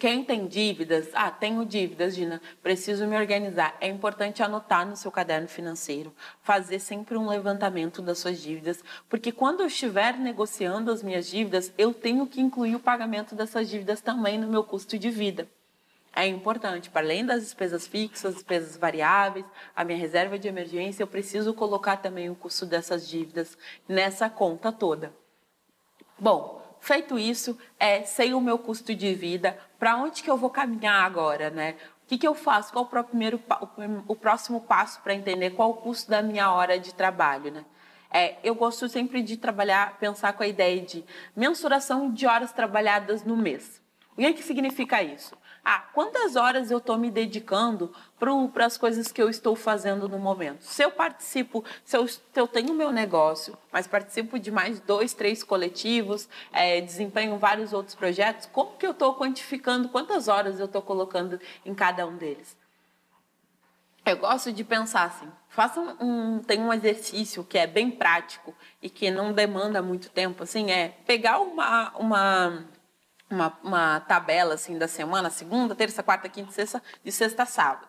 Quem tem dívidas, ah, tenho dívidas, Gina, preciso me organizar. É importante anotar no seu caderno financeiro, fazer sempre um levantamento das suas dívidas, porque quando eu estiver negociando as minhas dívidas, eu tenho que incluir o pagamento dessas dívidas também no meu custo de vida. É importante, para além das despesas fixas, despesas variáveis, a minha reserva de emergência, eu preciso colocar também o custo dessas dívidas nessa conta toda. Bom, feito isso, é, sei o meu custo de vida, para onde que eu vou caminhar agora, né? O que, que eu faço? Qual o, primeiro, o próximo passo para entender qual o custo da minha hora de trabalho, né? É, eu gosto sempre de trabalhar, pensar com a ideia de mensuração de horas trabalhadas no mês. O que, é que significa isso? Ah, quantas horas eu estou me dedicando para as coisas que eu estou fazendo no momento? Se eu participo, se eu, se eu tenho meu negócio, mas participo de mais dois, três coletivos, é, desempenho vários outros projetos, como que eu estou quantificando quantas horas eu estou colocando em cada um deles? Eu gosto de pensar assim, faça um, tem um exercício que é bem prático e que não demanda muito tempo, assim, é pegar uma, uma uma, uma tabela assim da semana, segunda, terça, quarta, quinta, sexta, de sexta a sábado.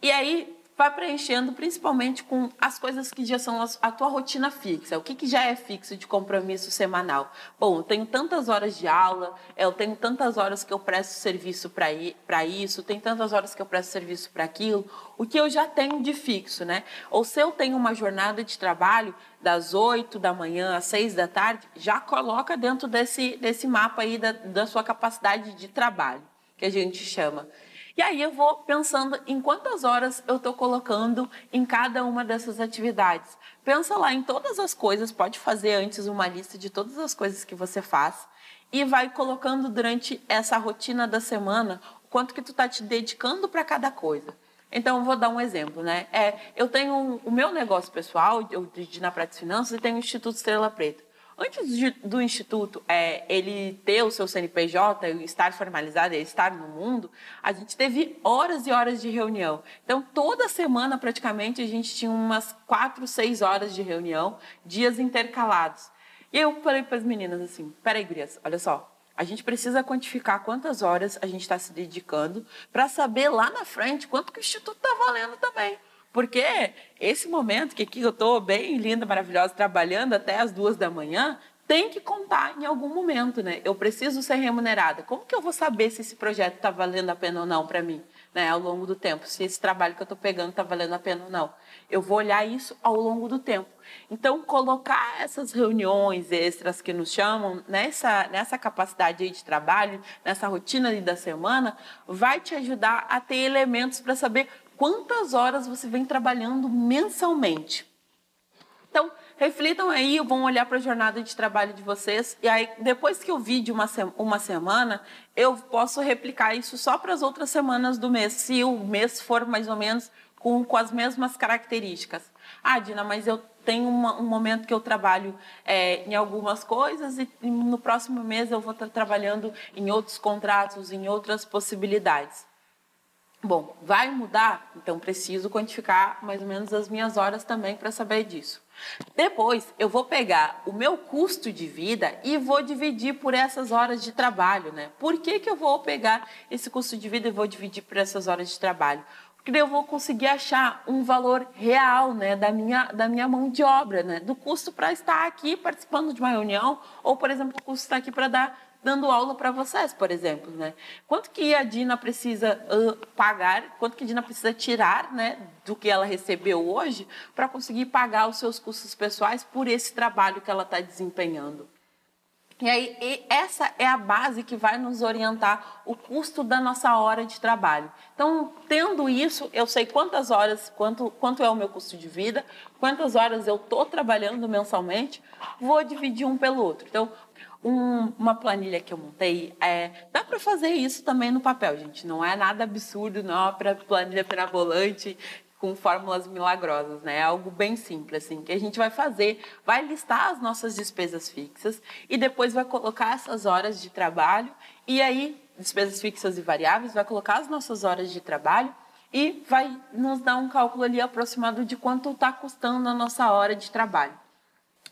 E aí vai preenchendo principalmente com as coisas que já são a tua rotina fixa. O que, que já é fixo de compromisso semanal? Bom, eu tenho tantas horas de aula, eu tenho tantas horas que eu presto serviço para isso, tem tantas horas que eu presto serviço para aquilo. O que eu já tenho de fixo, né? Ou se eu tenho uma jornada de trabalho das 8 da manhã às 6 da tarde, já coloca dentro desse, desse mapa aí da, da sua capacidade de trabalho. que a gente chama. E aí eu vou pensando em quantas horas eu estou colocando em cada uma dessas atividades. Pensa lá em todas as coisas, pode fazer antes uma lista de todas as coisas que você faz e vai colocando durante essa rotina da semana o quanto que tu está te dedicando para cada coisa. Então, vou dar um exemplo, né? É, eu tenho o meu negócio pessoal, eu de na Prática Finanças, e tenho o Instituto Estrela Preta. Antes de, do Instituto é, ele ter o seu CNPJ, estar formalizado, estar no mundo, a gente teve horas e horas de reunião. Então, toda semana, praticamente, a gente tinha umas quatro, seis horas de reunião, dias intercalados. E eu falei para as meninas assim, peraí, gurias, olha só, a gente precisa quantificar quantas horas a gente está se dedicando para saber lá na frente quanto que o Instituto está valendo também. Porque esse momento que aqui eu estou bem linda, maravilhosa, trabalhando até as duas da manhã, tem que contar em algum momento, né? Eu preciso ser remunerada. Como que eu vou saber se esse projeto está valendo a pena ou não para mim, né? Ao longo do tempo, se esse trabalho que eu estou pegando está valendo a pena ou não. Eu vou olhar isso ao longo do tempo. Então, colocar essas reuniões extras que nos chamam nessa, nessa capacidade de trabalho, nessa rotina da semana, vai te ajudar a ter elementos para saber quantas horas você vem trabalhando mensalmente. Então, reflitam aí, vão olhar para a jornada de trabalho de vocês. E aí, depois que eu vi de uma, uma semana, eu posso replicar isso só para as outras semanas do mês, se o mês for mais ou menos com, com as mesmas características. Ah, Dina, mas eu tenho uma, um momento que eu trabalho é, em algumas coisas e, e no próximo mês eu vou estar trabalhando em outros contratos, em outras possibilidades. Bom, vai mudar? Então preciso quantificar mais ou menos as minhas horas também para saber disso. Depois, eu vou pegar o meu custo de vida e vou dividir por essas horas de trabalho, né? Por que, que eu vou pegar esse custo de vida e vou dividir por essas horas de trabalho? Porque eu vou conseguir achar um valor real, né, da minha, da minha mão de obra, né? Do custo para estar aqui participando de uma reunião ou, por exemplo, o custo estar aqui para dar dando aula para vocês, por exemplo, né? Quanto que a Dina precisa uh, pagar, quanto que a Dina precisa tirar, né, do que ela recebeu hoje para conseguir pagar os seus custos pessoais por esse trabalho que ela está desempenhando? E aí, e essa é a base que vai nos orientar o custo da nossa hora de trabalho. Então, tendo isso, eu sei quantas horas, quanto, quanto é o meu custo de vida, quantas horas eu estou trabalhando mensalmente, vou dividir um pelo outro. Então, um, uma planilha que eu montei, é, dá para fazer isso também no papel, gente. Não é nada absurdo, não é para planilha perabolante com fórmulas milagrosas, né? É algo bem simples, assim, que a gente vai fazer, vai listar as nossas despesas fixas e depois vai colocar essas horas de trabalho e aí despesas fixas e variáveis, vai colocar as nossas horas de trabalho e vai nos dar um cálculo ali aproximado de quanto está custando a nossa hora de trabalho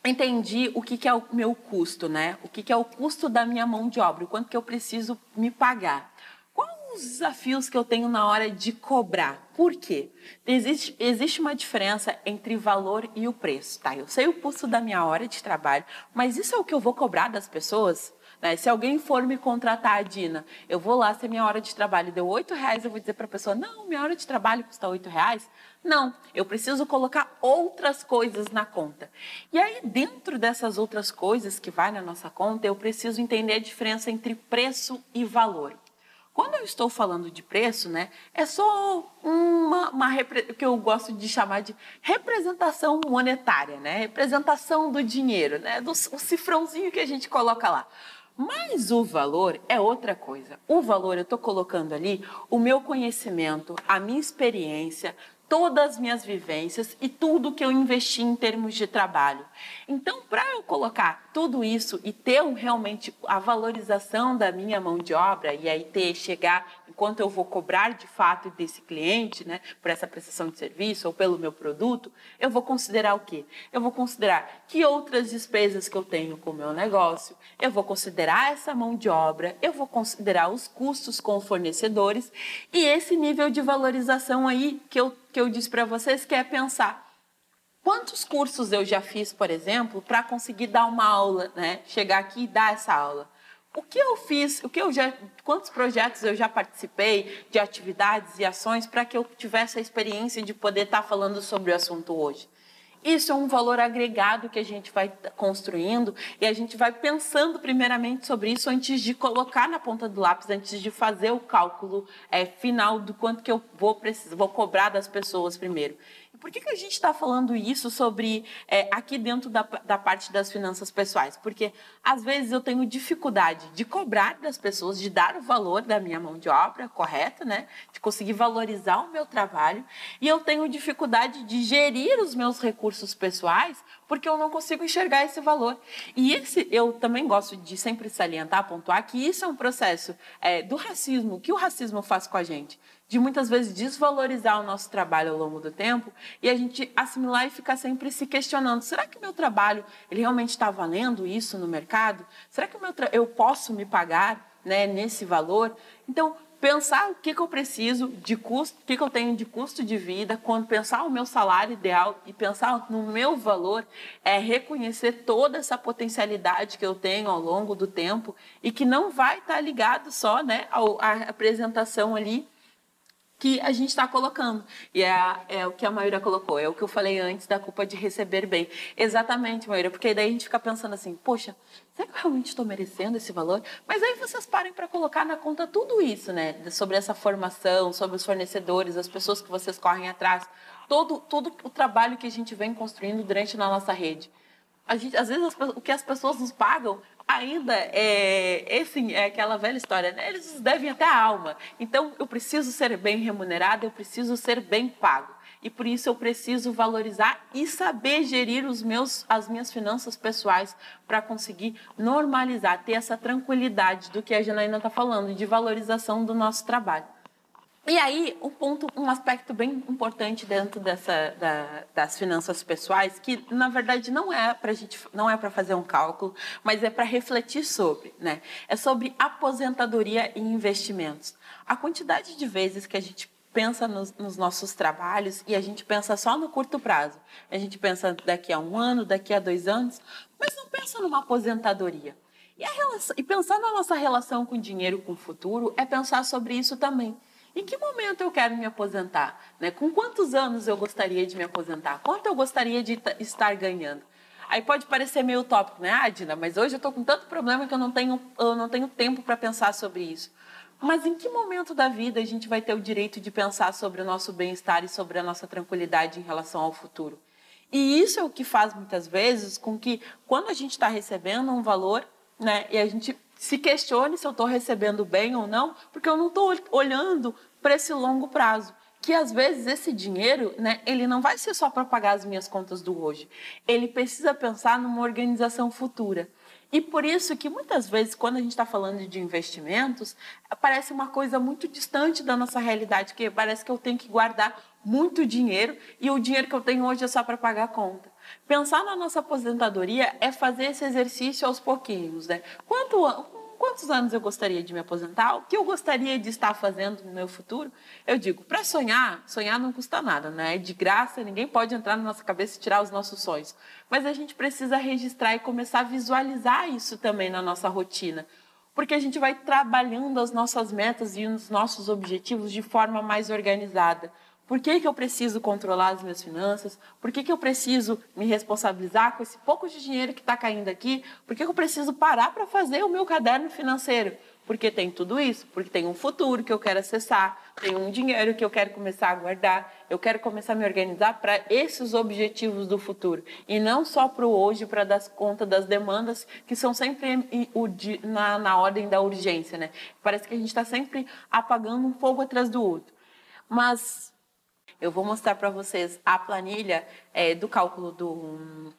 entendi o que, que, é o meu custo, né? O que, que, é o custo da minha mão de obra, o quanto que eu preciso me pagar. Quais os desafios que eu tenho na hora de cobrar? Por quê? Existe, existe uma diferença entre valor e o preço, tá? Eu sei o custo da minha hora de trabalho, mas isso é o que eu vou cobrar das pessoas? Né? Se alguém for me contratar, Dina, eu vou lá, se a minha hora de trabalho deu oito reais, eu vou dizer para a pessoa, não, minha hora de trabalho custa oito reais. Não, eu preciso colocar outras coisas na conta. E aí, dentro dessas outras coisas que vai na nossa conta, eu preciso entender a diferença entre preço e valor. Quando eu estou falando de preço, né, é só uma, uma que eu gosto de chamar de representação monetária, né, representação do dinheiro, né, do o cifrãozinho que a gente coloca lá. Mas o valor é outra coisa. O valor eu estou colocando ali o meu conhecimento, a minha experiência, todas as minhas vivências e tudo que eu investi em termos de trabalho. Então, para eu colocar tudo isso e ter realmente a valorização da minha mão de obra e aí ter chegar enquanto eu vou cobrar de fato desse cliente, né, por essa prestação de serviço ou pelo meu produto, eu vou considerar o quê? Eu vou considerar que outras despesas que eu tenho com o meu negócio, eu vou considerar essa mão de obra, eu vou considerar os custos com fornecedores e esse nível de valorização aí que eu que eu disse para vocês, que é pensar quantos cursos eu já fiz, por exemplo, para conseguir dar uma aula, né? Chegar aqui e dar essa aula. O que eu fiz, o que eu já, quantos projetos eu já participei de atividades e ações para que eu tivesse a experiência de poder estar tá falando sobre o assunto hoje. Isso é um valor agregado que a gente vai construindo e a gente vai pensando primeiramente sobre isso antes de colocar na ponta do lápis, antes de fazer o cálculo é, final do quanto que eu vou precisar, vou cobrar das pessoas primeiro. Por que, que a gente está falando isso sobre é, aqui dentro da, da parte das finanças pessoais? Porque às vezes eu tenho dificuldade de cobrar das pessoas, de dar o valor da minha mão de obra correta, né? De conseguir valorizar o meu trabalho, e eu tenho dificuldade de gerir os meus recursos pessoais porque eu não consigo enxergar esse valor. E esse eu também gosto de sempre salientar, pontuar que isso é um processo é, do racismo, que o racismo faz com a gente de muitas vezes desvalorizar o nosso trabalho ao longo do tempo e a gente assimilar e ficar sempre se questionando: será que meu trabalho ele realmente está valendo isso no mercado? Será que eu posso me pagar né, nesse valor? Então, pensar o que, que eu preciso de custo, o que, que eu tenho de custo de vida, quando pensar o meu salário ideal e pensar no meu valor, é reconhecer toda essa potencialidade que eu tenho ao longo do tempo e que não vai estar ligado só né, à apresentação ali que a gente está colocando. E é, é, o que a Maíra colocou, é o que eu falei antes da culpa de receber bem. Exatamente, Maíra, porque daí a gente fica pensando assim, poxa, será que eu realmente estou merecendo esse valor? Mas aí vocês parem para colocar na conta tudo isso, né? Sobre essa formação, sobre os fornecedores, as pessoas que vocês correm atrás, todo, todo o trabalho que a gente vem construindo durante a nossa rede. A gente, às vezes, o que as pessoas nos pagam ainda é, esse, é aquela velha história, né? eles devem até a alma. Então, eu preciso ser bem remunerado, eu preciso ser bem pago. E por isso eu preciso valorizar e saber gerir os meus, as minhas finanças pessoais para conseguir normalizar, ter essa tranquilidade do que a Janaína está falando, de valorização do nosso trabalho. E aí, um ponto, um aspecto bem importante dentro dessa, da, das finanças pessoais, que na verdade não é para gente, não é para fazer um cálculo, mas é para refletir sobre, né? É sobre aposentadoria e investimentos. A quantidade de vezes que a gente pensa nos, nos, nossos trabalhos e a gente pensa só no curto prazo. A gente pensa daqui a um ano, daqui a dois anos, mas não pensa numa aposentadoria. E, relação, e pensar na nossa relação com o dinheiro, com o futuro, é pensar sobre isso também. Em que momento eu quero me aposentar? Né? Com quantos anos eu gostaria de me aposentar? Quanto eu gostaria de estar ganhando? Aí pode parecer meio utópico, né, ah, mas hoje eu estou com tanto problema que eu não tenho, eu não tenho tempo para pensar sobre isso. Mas em que momento da vida a gente vai ter o direito de pensar sobre o nosso bem-estar e sobre a nossa tranquilidade em relação ao futuro? E isso é o que faz muitas vezes com que, quando a gente está recebendo um valor, né, e a gente se questione se eu estou recebendo bem ou não, porque eu não estou olhando para esse longo prazo. Que às vezes esse dinheiro, né, ele não vai ser só para pagar as minhas contas do hoje. Ele precisa pensar numa organização futura. E por isso que muitas vezes, quando a gente está falando de investimentos, parece uma coisa muito distante da nossa realidade, que parece que eu tenho que guardar muito dinheiro e o dinheiro que eu tenho hoje é só para pagar a conta. Pensar na nossa aposentadoria é fazer esse exercício aos pouquinhos, né? Quanto, quantos anos eu gostaria de me aposentar? O que eu gostaria de estar fazendo no meu futuro? Eu digo, para sonhar, sonhar não custa nada, né? É de graça, ninguém pode entrar na nossa cabeça e tirar os nossos sonhos. Mas a gente precisa registrar e começar a visualizar isso também na nossa rotina. Porque a gente vai trabalhando as nossas metas e os nossos objetivos de forma mais organizada. Por que, que eu preciso controlar as minhas finanças? Por que, que eu preciso me responsabilizar com esse pouco de dinheiro que está caindo aqui? Por que, que eu preciso parar para fazer o meu caderno financeiro? Porque tem tudo isso, porque tem um futuro que eu quero acessar, tem um dinheiro que eu quero começar a guardar, eu quero começar a me organizar para esses objetivos do futuro e não só para o hoje, para dar conta das demandas que são sempre na, na ordem da urgência, né? Parece que a gente está sempre apagando um fogo atrás do outro. Mas eu vou mostrar para vocês a planilha é, do cálculo do,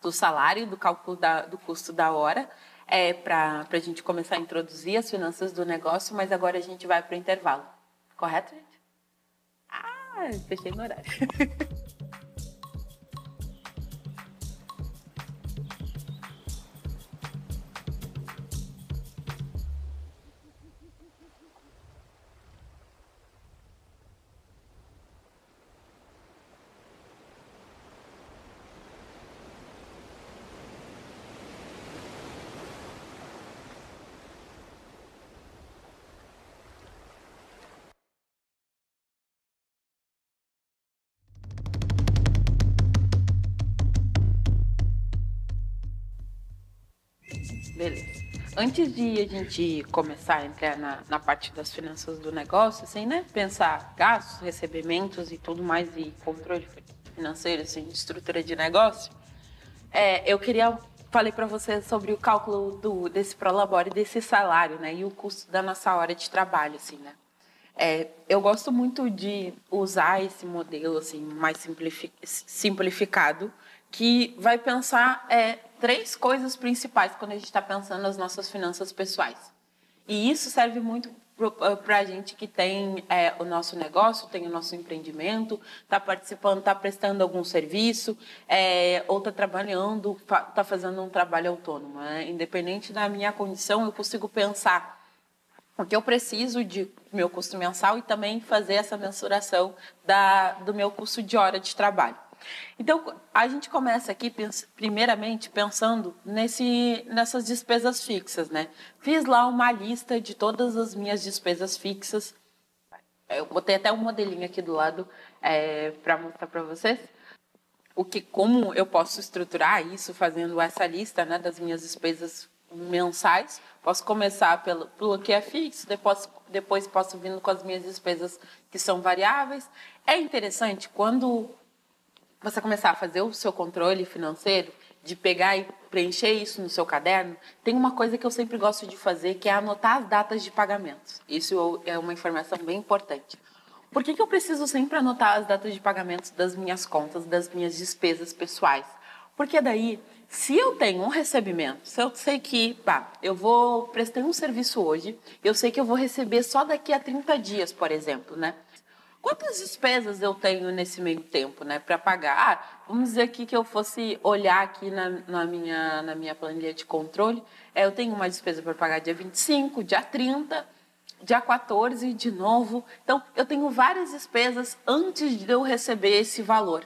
do salário, do cálculo da, do custo da hora, é, para a gente começar a introduzir as finanças do negócio, mas agora a gente vai para o intervalo. Correto, gente? Ah, fechei no horário. Antes de a gente começar a entrar na, na parte das finanças do negócio, assim, né? Pensar gastos, recebimentos e tudo mais, e controle financeiro, assim, estrutura de negócio, é, eu queria falei para você sobre o cálculo do, desse prolabore, desse salário, né? E o custo da nossa hora de trabalho, assim, né? É, eu gosto muito de usar esse modelo, assim, mais simplificado, que vai pensar é, três coisas principais quando a gente está pensando nas nossas finanças pessoais. E isso serve muito para a gente que tem é, o nosso negócio, tem o nosso empreendimento, está participando, está prestando algum serviço, é, ou está trabalhando, está fazendo um trabalho autônomo. Né? Independente da minha condição, eu consigo pensar o que eu preciso de meu custo mensal e também fazer essa mensuração da, do meu custo de hora de trabalho. Então, a gente começa aqui, primeiramente, pensando nesse, nessas despesas fixas, né? Fiz lá uma lista de todas as minhas despesas fixas. Eu botei até um modelinho aqui do lado é, para mostrar para vocês o que, como eu posso estruturar isso fazendo essa lista né, das minhas despesas mensais. Posso começar pelo, pelo que é fixo, depois, depois posso vindo com as minhas despesas que são variáveis. É interessante quando você começar a fazer o seu controle financeiro, de pegar e preencher isso no seu caderno, tem uma coisa que eu sempre gosto de fazer, que é anotar as datas de pagamentos. Isso é uma informação bem importante. Por que, que eu preciso sempre anotar as datas de pagamentos das minhas contas, das minhas despesas pessoais? Porque daí, se eu tenho um recebimento, se eu sei que, pá, eu vou prestar um serviço hoje, eu sei que eu vou receber só daqui a 30 dias, por exemplo, né? Quantas despesas eu tenho nesse meio tempo, né, para pagar? Ah, vamos dizer aqui que eu fosse olhar aqui na, na, minha, na minha planilha de controle, é, eu tenho uma despesa para pagar dia 25, dia 30, dia 14 de novo. Então, eu tenho várias despesas antes de eu receber esse valor.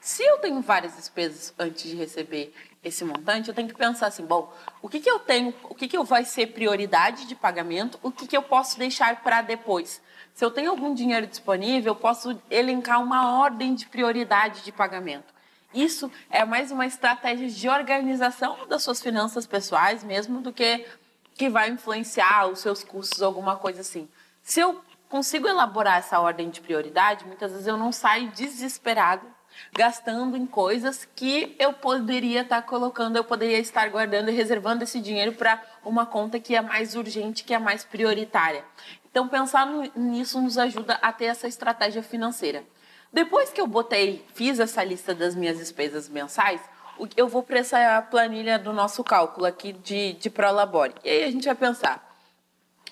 Se eu tenho várias despesas antes de receber esse montante, eu tenho que pensar assim, bom, o que, que eu tenho, o que, que eu vai ser prioridade de pagamento, o que, que eu posso deixar para depois. Se eu tenho algum dinheiro disponível, eu posso elencar uma ordem de prioridade de pagamento. Isso é mais uma estratégia de organização das suas finanças pessoais mesmo do que que vai influenciar os seus custos, alguma coisa assim. Se eu consigo elaborar essa ordem de prioridade, muitas vezes eu não saio desesperado gastando em coisas que eu poderia estar colocando, eu poderia estar guardando e reservando esse dinheiro para uma conta que é mais urgente, que é mais prioritária. Então, pensar nisso nos ajuda a ter essa estratégia financeira. Depois que eu botei, fiz essa lista das minhas despesas mensais, eu vou para essa planilha do nosso cálculo aqui de, de Prolabore. E aí a gente vai pensar,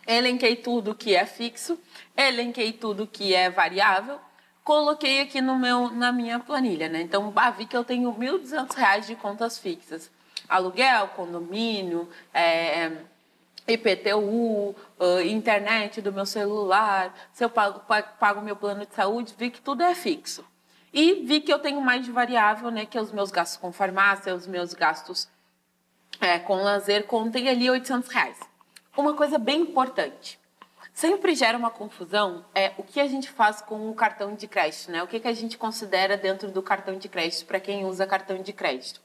elenquei tudo que é fixo, elenquei tudo que é variável, coloquei aqui no meu, na minha planilha, né? Então, vi que eu tenho R$ 1.200 de contas fixas. Aluguel, condomínio, é, IPTU, uh, internet do meu celular, se eu pago, pago meu plano de saúde, vi que tudo é fixo. E vi que eu tenho mais de variável, né, que é os meus gastos com farmácia, os meus gastos é, com lazer, contei ali 800 reais. Uma coisa bem importante, sempre gera uma confusão é o que a gente faz com o cartão de crédito, né? O que, que a gente considera dentro do cartão de crédito para quem usa cartão de crédito.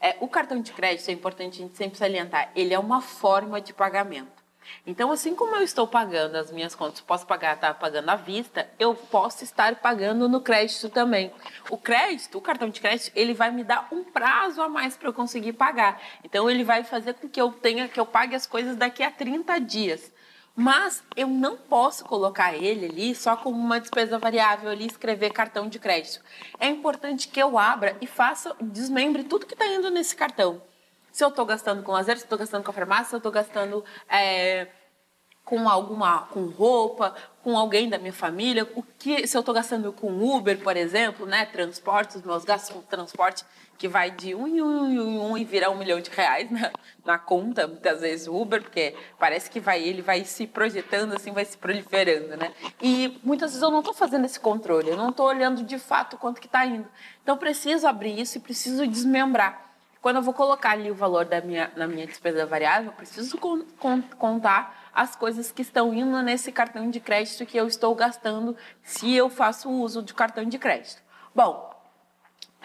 É, o cartão de crédito é importante a gente sempre salientar, ele é uma forma de pagamento. Então, assim como eu estou pagando as minhas contas, posso pagar, estar tá pagando à vista, eu posso estar pagando no crédito também. O crédito, o cartão de crédito, ele vai me dar um prazo a mais para eu conseguir pagar. Então, ele vai fazer com que eu tenha, que eu pague as coisas daqui a 30 dias. Mas eu não posso colocar ele ali só como uma despesa variável ali, escrever cartão de crédito. É importante que eu abra e faça, desmembre tudo que está indo nesse cartão. Se eu estou gastando com lazer, se eu estou gastando com a farmácia, se eu estou gastando é, com alguma, com roupa, com alguém da minha família, o que se eu estou gastando com Uber, por exemplo, né, transporte, os meus gastos com transporte que vai de um em um, em um e virar um milhão de reais na, na conta, muitas vezes Uber, porque parece que vai ele vai se projetando assim, vai se proliferando, né? E muitas vezes eu não estou fazendo esse controle, eu não estou olhando de fato quanto que está indo. Então preciso abrir isso e preciso desmembrar. Quando eu vou colocar ali o valor da minha, na minha despesa variável, eu preciso con, con, contar as coisas que estão indo nesse cartão de crédito que eu estou gastando se eu faço uso de cartão de crédito. Bom,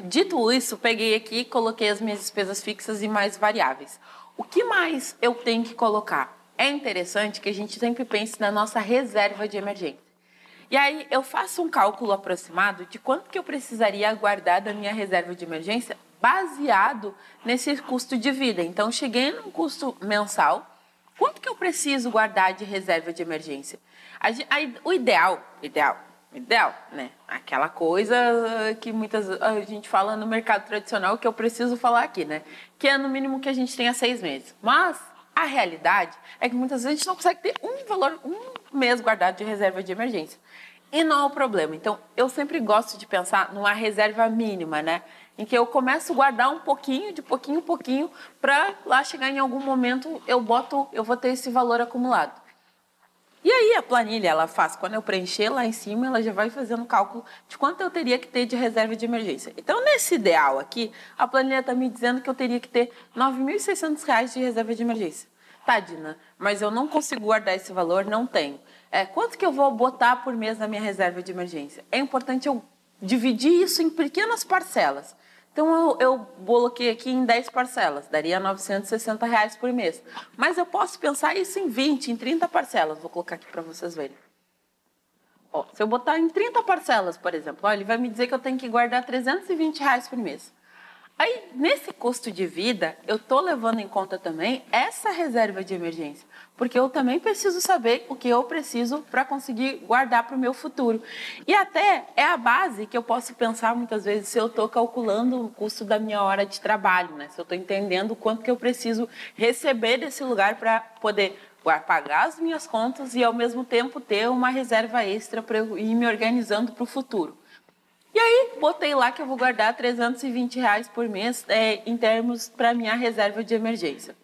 Dito isso, peguei aqui coloquei as minhas despesas fixas e mais variáveis. O que mais eu tenho que colocar? É interessante que a gente sempre pense na nossa reserva de emergência. E aí eu faço um cálculo aproximado de quanto que eu precisaria guardar da minha reserva de emergência baseado nesse custo de vida. Então cheguei num custo mensal, quanto que eu preciso guardar de reserva de emergência? o ideal, ideal, ideal, né? Aquela coisa que muitas a gente fala no mercado tradicional que eu preciso falar aqui, né? Que é no mínimo que a gente tenha seis meses. Mas a realidade é que muitas vezes a gente não consegue ter um valor, um mês guardado de reserva de emergência. E não é o problema. Então, eu sempre gosto de pensar numa reserva mínima, né? Em que eu começo a guardar um pouquinho, de pouquinho em pouquinho, para lá chegar em algum momento eu boto, eu vou ter esse valor acumulado. E aí a planilha, ela faz, quando eu preencher lá em cima, ela já vai fazendo cálculo de quanto eu teria que ter de reserva de emergência. Então, nesse ideal aqui, a planilha está me dizendo que eu teria que ter R$ 9.600 de reserva de emergência. Tá, Dina, mas eu não consigo guardar esse valor, não tenho. É, quanto que eu vou botar por mês na minha reserva de emergência? É importante eu dividir isso em pequenas parcelas. Então eu, eu aqui em 10 parcelas, daria 960 reais por mês. Mas eu posso pensar isso em 20, em 30 parcelas. Vou colocar aqui para vocês verem. Ó, se eu botar em 30 parcelas, por exemplo, ó, ele vai me dizer que eu tenho que guardar 320 reais por mês. Aí, nesse custo de vida, eu estou levando em conta também essa reserva de emergência, porque eu também preciso saber o que eu preciso para conseguir guardar para o meu futuro. E até é a base que eu posso pensar muitas vezes se eu estou calculando o custo da minha hora de trabalho, né? se eu estou entendendo quanto que eu preciso receber desse lugar para poder pagar as minhas contas e ao mesmo tempo ter uma reserva extra para eu ir me organizando para o futuro. E aí, botei lá que eu vou guardar 320 reais por mês é, em termos para minha reserva de emergência.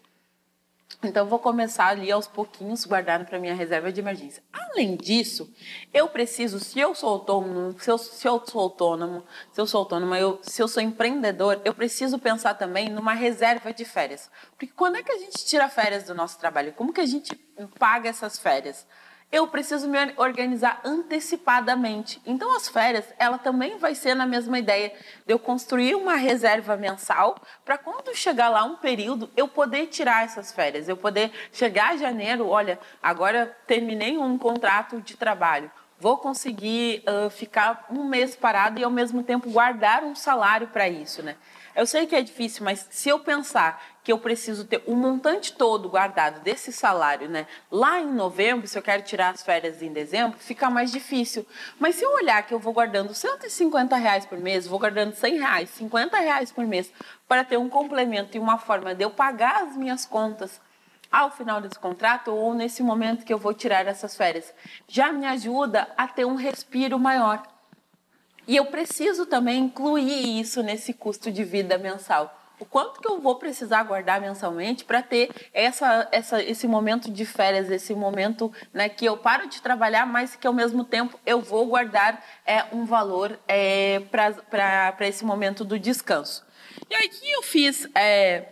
Então, vou começar ali aos pouquinhos guardando para minha reserva de emergência. Além disso, eu preciso, se eu sou autônomo, se eu, se eu sou autônomo, se eu sou autônoma, eu, se eu sou empreendedor, eu preciso pensar também numa reserva de férias. Porque quando é que a gente tira férias do nosso trabalho? Como que a gente paga essas férias? Eu preciso me organizar antecipadamente. Então, as férias, ela também vai ser na mesma ideia de eu construir uma reserva mensal para quando chegar lá um período, eu poder tirar essas férias, eu poder chegar em janeiro, olha, agora terminei um contrato de trabalho, vou conseguir uh, ficar um mês parado e ao mesmo tempo guardar um salário para isso, né? Eu sei que é difícil, mas se eu pensar que eu preciso ter o um montante todo guardado desse salário, né? Lá em novembro, se eu quero tirar as férias em dezembro, fica mais difícil. Mas se eu olhar que eu vou guardando 150 reais por mês, vou guardando 100 reais, 50 reais por mês, para ter um complemento e uma forma de eu pagar as minhas contas ao final desse contrato ou nesse momento que eu vou tirar essas férias, já me ajuda a ter um respiro maior. E eu preciso também incluir isso nesse custo de vida mensal. O quanto que eu vou precisar guardar mensalmente para ter essa, essa, esse momento de férias, esse momento né, que eu paro de trabalhar, mas que ao mesmo tempo eu vou guardar é, um valor é, para esse momento do descanso. E aqui eu fiz é,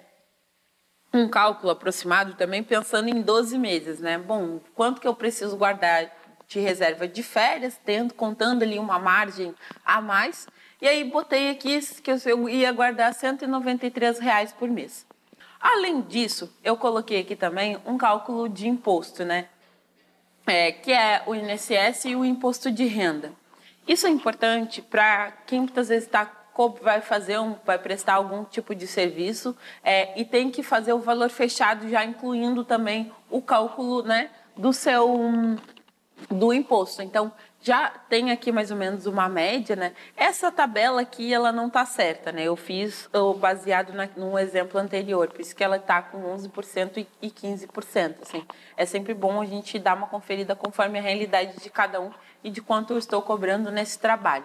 um cálculo aproximado também pensando em 12 meses, né? Bom, quanto que eu preciso guardar de reserva de férias, tendo, contando ali uma margem a mais. E aí botei aqui que eu ia guardar 193 reais por mês. Além disso, eu coloquei aqui também um cálculo de imposto, né? É, que é o INSS e o imposto de renda. Isso é importante para quem muitas vezes está vai fazer um, vai prestar algum tipo de serviço é, e tem que fazer o valor fechado já incluindo também o cálculo né, do seu do imposto. Então, já tem aqui mais ou menos uma média, né? Essa tabela aqui, ela não está certa, né? Eu fiz eu, baseado na, num exemplo anterior, por isso que ela está com 11% e 15%, assim. É sempre bom a gente dar uma conferida conforme a realidade de cada um e de quanto eu estou cobrando nesse trabalho.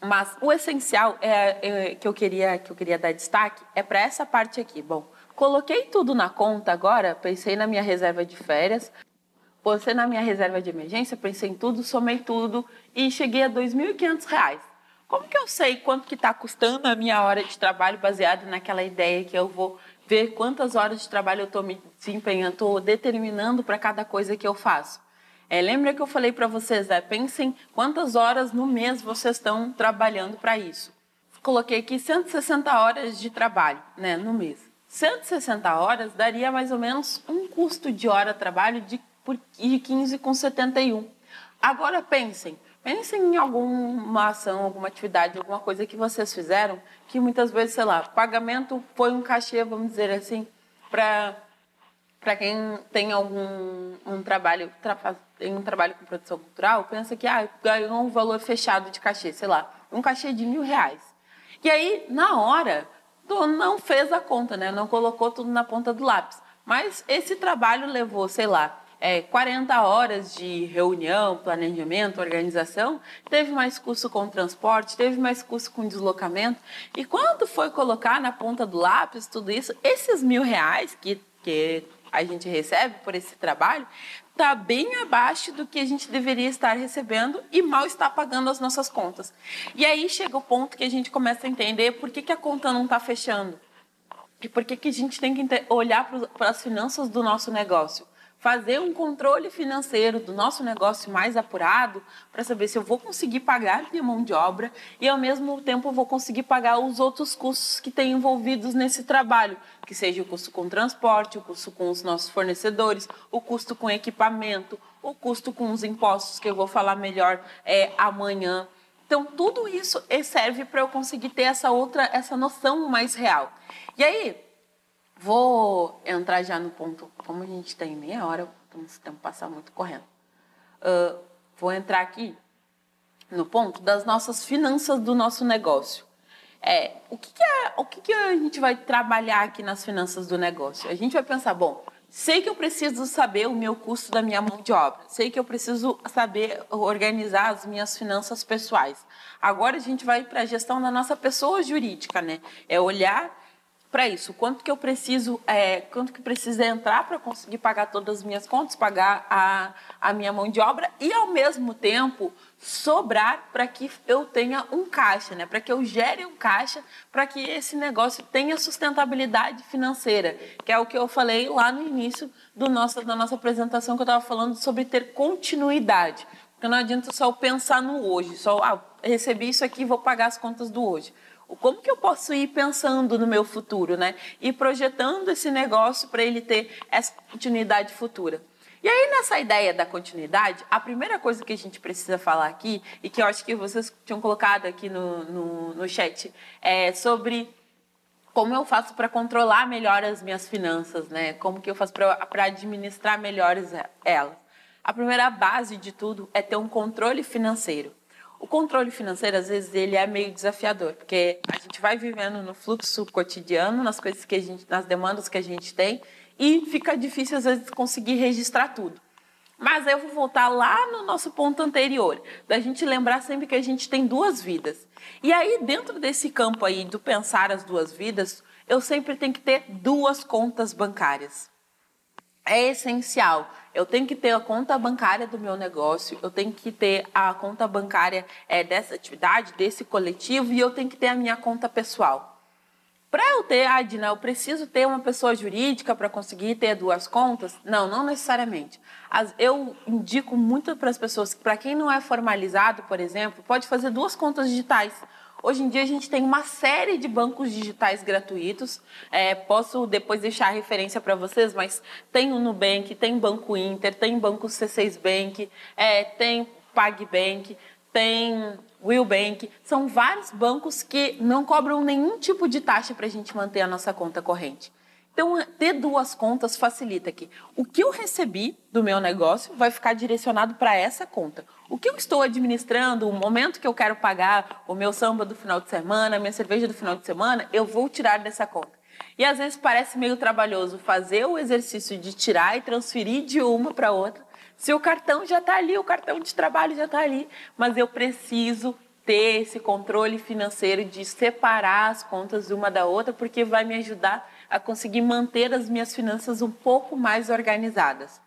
Mas o essencial é, é que eu queria que eu queria dar destaque é para essa parte aqui. Bom, coloquei tudo na conta agora, pensei na minha reserva de férias, você na minha reserva de emergência, pensei em tudo, somei tudo e cheguei a R$ 2.500. Como que eu sei quanto que está custando a minha hora de trabalho baseado naquela ideia que eu vou ver quantas horas de trabalho eu estou me desempenhando, estou determinando para cada coisa que eu faço? É, lembra que eu falei para vocês, é, pensem quantas horas no mês vocês estão trabalhando para isso. coloquei aqui 160 horas de trabalho né, no mês. 160 horas daria mais ou menos um custo de hora de trabalho de, de 15,71. Agora pensem, pensem em alguma ação, alguma atividade, alguma coisa que vocês fizeram que muitas vezes, sei lá, pagamento foi um cachê, vamos dizer assim, para para quem tem algum um trabalho tra, tem um trabalho com produção cultural pensa que ah, ganhou um valor fechado de cachê sei lá um cachê de mil reais. E aí na hora tu não fez a conta né? Não colocou tudo na ponta do lápis. Mas esse trabalho levou sei lá é, 40 horas de reunião, planejamento, organização, teve mais custo com transporte, teve mais custo com deslocamento. E quando foi colocar na ponta do lápis tudo isso, esses mil reais que, que a gente recebe por esse trabalho está bem abaixo do que a gente deveria estar recebendo e mal está pagando as nossas contas. E aí chega o ponto que a gente começa a entender por que, que a conta não está fechando. E por que, que a gente tem que olhar para as finanças do nosso negócio fazer um controle financeiro do nosso negócio mais apurado para saber se eu vou conseguir pagar minha mão de obra e ao mesmo tempo vou conseguir pagar os outros custos que tem envolvidos nesse trabalho, que seja o custo com transporte, o custo com os nossos fornecedores, o custo com equipamento, o custo com os impostos que eu vou falar melhor é, amanhã. Então tudo isso serve para eu conseguir ter essa outra, essa noção mais real. E aí Vou entrar já no ponto, como a gente tem meia hora, esse tempo passa muito correndo. Uh, vou entrar aqui no ponto das nossas finanças do nosso negócio. É, o que, que, é, o que, que a gente vai trabalhar aqui nas finanças do negócio? A gente vai pensar, bom, sei que eu preciso saber o meu custo da minha mão de obra, sei que eu preciso saber organizar as minhas finanças pessoais. Agora a gente vai para a gestão da nossa pessoa jurídica, né? É olhar para isso. Quanto que eu preciso, é, quanto que precisa entrar para conseguir pagar todas as minhas contas, pagar a, a minha mão de obra e ao mesmo tempo sobrar para que eu tenha um caixa, né? Para que eu gere um caixa, para que esse negócio tenha sustentabilidade financeira, que é o que eu falei lá no início do nosso, da nossa apresentação que eu estava falando sobre ter continuidade. Porque não adianta só pensar no hoje, só ah, recebi isso aqui, vou pagar as contas do hoje. Como que eu posso ir pensando no meu futuro, né? E projetando esse negócio para ele ter essa continuidade futura. E aí, nessa ideia da continuidade, a primeira coisa que a gente precisa falar aqui, e que eu acho que vocês tinham colocado aqui no, no, no chat, é sobre como eu faço para controlar melhor as minhas finanças, né? Como que eu faço para administrar melhor elas. A primeira base de tudo é ter um controle financeiro. O controle financeiro, às vezes, ele é meio desafiador, porque a gente vai vivendo no fluxo cotidiano, nas coisas que a gente, nas demandas que a gente tem, e fica difícil, às vezes, conseguir registrar tudo. Mas eu vou voltar lá no nosso ponto anterior, da gente lembrar sempre que a gente tem duas vidas. E aí, dentro desse campo aí do pensar as duas vidas, eu sempre tenho que ter duas contas bancárias. É essencial eu tenho que ter a conta bancária do meu negócio, eu tenho que ter a conta bancária é, dessa atividade, desse coletivo, e eu tenho que ter a minha conta pessoal. Para eu ter, Adina, eu preciso ter uma pessoa jurídica para conseguir ter duas contas? Não, não necessariamente. Eu indico muito para as pessoas para quem não é formalizado, por exemplo, pode fazer duas contas digitais. Hoje em dia a gente tem uma série de bancos digitais gratuitos. É, posso depois deixar a referência para vocês, mas tem o Nubank, tem Banco Inter, tem Banco C6 Bank, é, tem PagBank, tem Willbank. São vários bancos que não cobram nenhum tipo de taxa para a gente manter a nossa conta corrente. Então, ter duas contas facilita que o que eu recebi do meu negócio vai ficar direcionado para essa conta. O que eu estou administrando, o momento que eu quero pagar o meu samba do final de semana, a minha cerveja do final de semana, eu vou tirar dessa conta. E às vezes parece meio trabalhoso fazer o exercício de tirar e transferir de uma para outra, se o cartão já está ali, o cartão de trabalho já está ali, mas eu preciso ter esse controle financeiro de separar as contas uma da outra, porque vai me ajudar a conseguir manter as minhas finanças um pouco mais organizadas.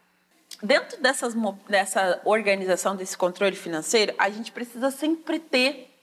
Dentro dessas, dessa organização, desse controle financeiro, a gente precisa sempre ter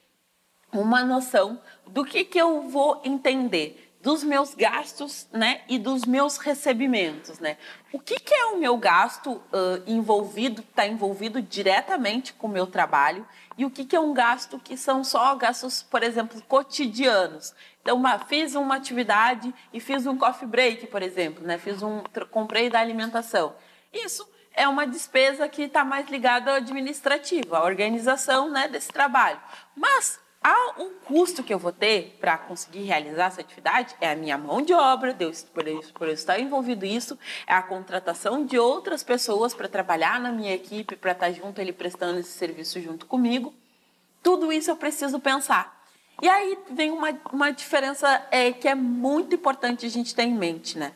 uma noção do que, que eu vou entender dos meus gastos né, e dos meus recebimentos. Né? O que, que é o meu gasto uh, envolvido, está envolvido diretamente com o meu trabalho, e o que, que é um gasto que são só gastos, por exemplo, cotidianos. Uma, fiz uma atividade e fiz um coffee break, por exemplo, né? fiz um, comprei da alimentação. Isso é uma despesa que está mais ligada à administrativa, à organização né, desse trabalho. Mas há um custo que eu vou ter para conseguir realizar essa atividade é a minha mão de obra, Deus, por, isso, por eu estar envolvido isso, é a contratação de outras pessoas para trabalhar na minha equipe, para estar junto ele prestando esse serviço junto comigo. Tudo isso eu preciso pensar. E aí vem uma, uma diferença é, que é muito importante a gente ter em mente, né?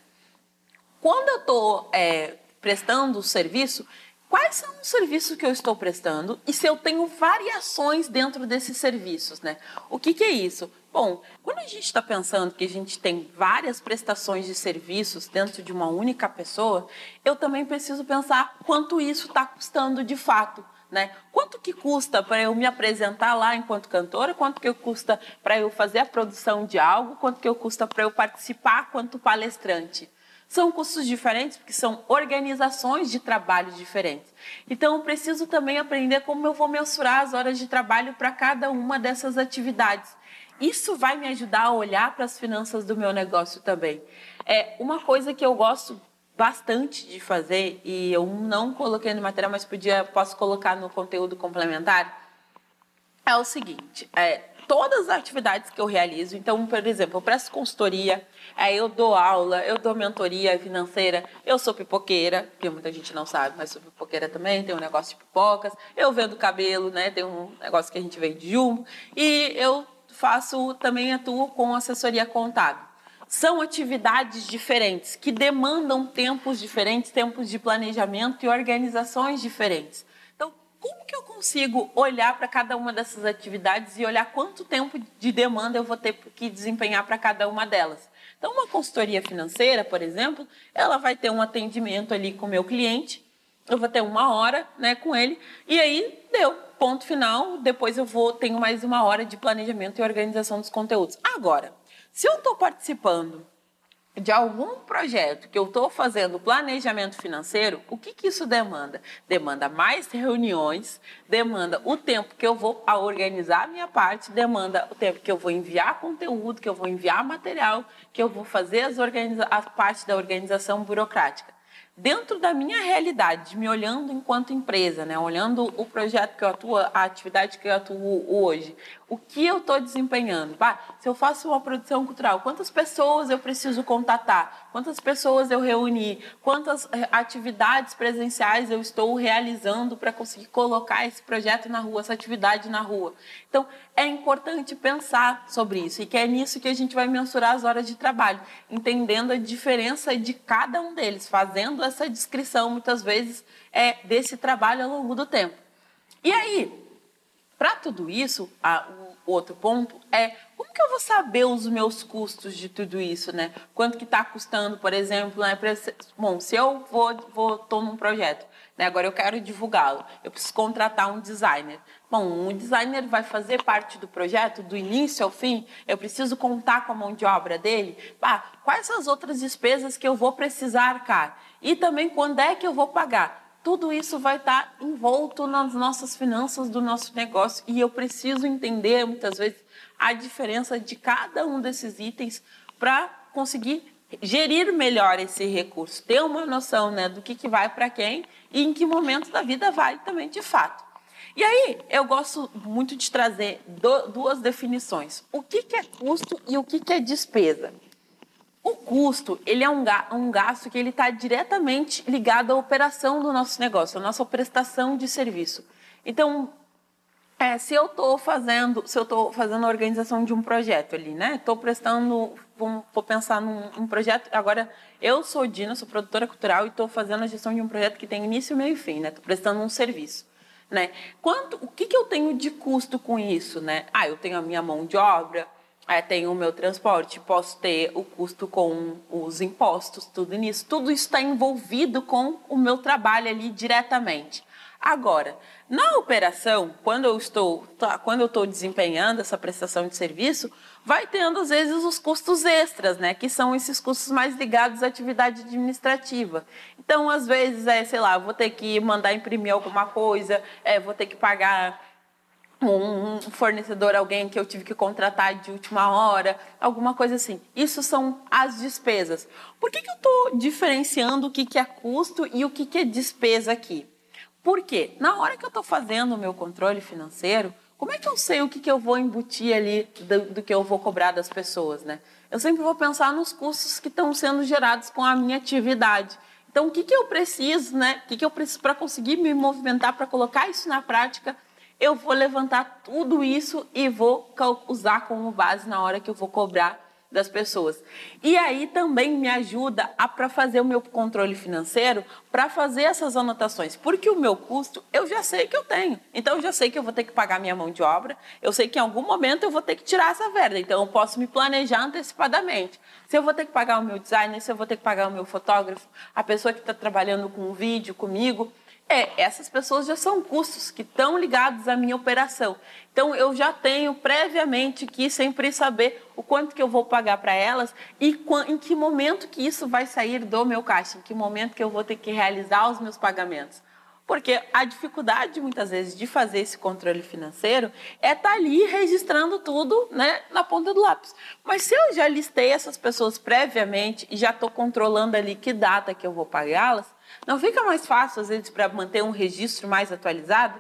Quando eu estou é, prestando o serviço, quais são os serviços que eu estou prestando e se eu tenho variações dentro desses serviços, né? O que, que é isso? Bom, quando a gente está pensando que a gente tem várias prestações de serviços dentro de uma única pessoa, eu também preciso pensar quanto isso está custando de fato. Né? Quanto que custa para eu me apresentar lá enquanto cantora? Quanto que custa para eu fazer a produção de algo? Quanto que custa para eu participar quanto palestrante? São custos diferentes porque são organizações de trabalho diferentes. Então, eu preciso também aprender como eu vou mensurar as horas de trabalho para cada uma dessas atividades. Isso vai me ajudar a olhar para as finanças do meu negócio também. É uma coisa que eu gosto bastante de fazer e eu não coloquei no material, mas podia posso colocar no conteúdo complementar. É o seguinte, é, todas as atividades que eu realizo. Então, por exemplo, eu presto consultoria, aí eu dou aula, eu dou mentoria financeira, eu sou pipoqueira, que muita gente não sabe, mas sou pipoqueira também, tenho um negócio de pipocas, eu vendo cabelo, né? Tem um negócio que a gente vende de jumbo, e eu faço, também atuo com assessoria contábil. São atividades diferentes que demandam tempos diferentes, tempos de planejamento e organizações diferentes como que eu consigo olhar para cada uma dessas atividades e olhar quanto tempo de demanda eu vou ter que desempenhar para cada uma delas? Então, uma consultoria financeira, por exemplo, ela vai ter um atendimento ali com o meu cliente, eu vou ter uma hora né, com ele, e aí deu, ponto final, depois eu vou, tenho mais uma hora de planejamento e organização dos conteúdos. Agora, se eu estou participando de algum projeto que eu estou fazendo planejamento financeiro, o que, que isso demanda? Demanda mais reuniões, demanda o tempo que eu vou organizar a minha parte, demanda o tempo que eu vou enviar conteúdo, que eu vou enviar material, que eu vou fazer as, organiza a parte da organização burocrática dentro da minha realidade, me olhando enquanto empresa, né? olhando o projeto que eu atuo, a atividade que eu atuo hoje, o que eu estou desempenhando. Bah, se eu faço uma produção cultural, quantas pessoas eu preciso contatar? Quantas pessoas eu reunir? Quantas eh, atividades presenciais eu estou realizando para conseguir colocar esse projeto na rua, essa atividade na rua? Então, é importante pensar sobre isso e que é nisso que a gente vai mensurar as horas de trabalho, entendendo a diferença de cada um deles, fazendo essa descrição muitas vezes é, desse trabalho ao longo do tempo. E aí, para tudo isso, a, o outro ponto é como que eu vou saber os meus custos de tudo isso, né? Quanto que está custando, por exemplo, né? Bom, se eu vou, vou tô num projeto, né? Agora eu quero divulgá-lo, eu preciso contratar um designer. Bom, um designer vai fazer parte do projeto do início ao fim. Eu preciso contar com a mão de obra dele. Bah, quais as outras despesas que eu vou precisar, cara? E também quando é que eu vou pagar? Tudo isso vai estar envolto nas nossas finanças do nosso negócio e eu preciso entender muitas vezes a diferença de cada um desses itens para conseguir gerir melhor esse recurso, ter uma noção né, do que, que vai para quem e em que momento da vida vai também de fato. E aí, eu gosto muito de trazer duas definições: o que, que é custo e o que, que é despesa. O custo, ele é um, um gasto que ele está diretamente ligado à operação do nosso negócio, à nossa prestação de serviço. Então, é, se eu estou fazendo, se eu estou fazendo a organização de um projeto ali, né? Estou prestando, vou, vou, pensar num um projeto. Agora, eu sou Dina, sou produtora cultural e estou fazendo a gestão de um projeto que tem início, meio e fim, né? Estou prestando um serviço, né? Quanto, o que, que eu tenho de custo com isso, né? Ah, eu tenho a minha mão de obra, é, tenho o meu transporte, posso ter o custo com os impostos, tudo nisso. Tudo isso está envolvido com o meu trabalho ali diretamente. Agora, na operação, quando eu estou, tá, quando eu estou desempenhando essa prestação de serviço, vai tendo às vezes os custos extras, né? Que são esses custos mais ligados à atividade administrativa. Então, às vezes, é, sei lá, vou ter que mandar imprimir alguma coisa, é, vou ter que pagar um fornecedor, alguém que eu tive que contratar de última hora, alguma coisa assim. Isso são as despesas. Por que, que eu estou diferenciando o que, que é custo e o que, que é despesa aqui? Porque na hora que eu estou fazendo o meu controle financeiro, como é que eu sei o que, que eu vou embutir ali do, do que eu vou cobrar das pessoas, né? Eu sempre vou pensar nos custos que estão sendo gerados com a minha atividade. Então, o que, que eu preciso, né? O que, que eu preciso para conseguir me movimentar, para colocar isso na prática? Eu vou levantar tudo isso e vou usar como base na hora que eu vou cobrar das pessoas. E aí também me ajuda a para fazer o meu controle financeiro, para fazer essas anotações, porque o meu custo eu já sei que eu tenho. Então eu já sei que eu vou ter que pagar minha mão de obra, eu sei que em algum momento eu vou ter que tirar essa verba, então eu posso me planejar antecipadamente. Se eu vou ter que pagar o meu designer, se eu vou ter que pagar o meu fotógrafo, a pessoa que está trabalhando com o vídeo comigo, é, essas pessoas já são custos que estão ligados à minha operação. Então eu já tenho previamente que sempre saber o quanto que eu vou pagar para elas e em que momento que isso vai sair do meu caixa, em que momento que eu vou ter que realizar os meus pagamentos. Porque a dificuldade, muitas vezes, de fazer esse controle financeiro é estar tá ali registrando tudo né, na ponta do lápis. Mas se eu já listei essas pessoas previamente e já estou controlando ali que data que eu vou pagá-las, não fica mais fácil, às vezes, para manter um registro mais atualizado?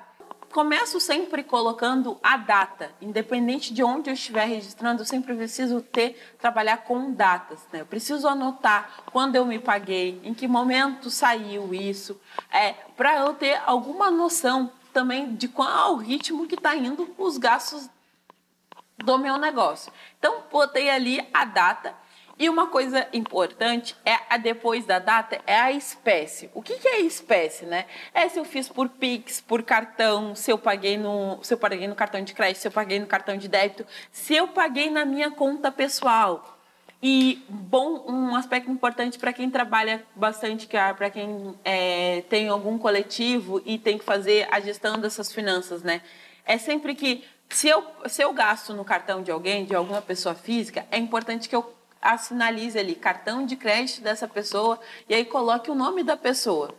Começo sempre colocando a data, independente de onde eu estiver registrando, eu sempre preciso ter, trabalhar com datas. Né? Eu preciso anotar quando eu me paguei, em que momento saiu isso, é, para eu ter alguma noção também de qual o ritmo que está indo os gastos do meu negócio. Então, botei ali a data e uma coisa importante é a depois da data é a espécie. O que, que é espécie, né? É se eu fiz por Pix, por cartão, se eu paguei no, se eu paguei no cartão de crédito, se eu paguei no cartão de débito, se eu paguei na minha conta pessoal. E bom, um aspecto importante para quem trabalha bastante, é para quem é, tem algum coletivo e tem que fazer a gestão dessas finanças, né? É sempre que se eu, se eu gasto no cartão de alguém, de alguma pessoa física, é importante que eu assinalize ali cartão de crédito dessa pessoa e aí coloque o nome da pessoa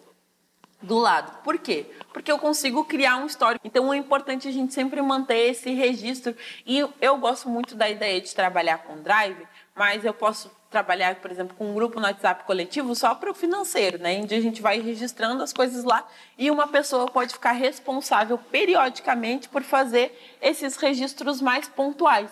do lado. Por quê? Porque eu consigo criar um histórico. Então é importante a gente sempre manter esse registro. E eu gosto muito da ideia de trabalhar com Drive, mas eu posso trabalhar, por exemplo, com um grupo no WhatsApp coletivo só para o financeiro, né? Onde a gente vai registrando as coisas lá e uma pessoa pode ficar responsável periodicamente por fazer esses registros mais pontuais.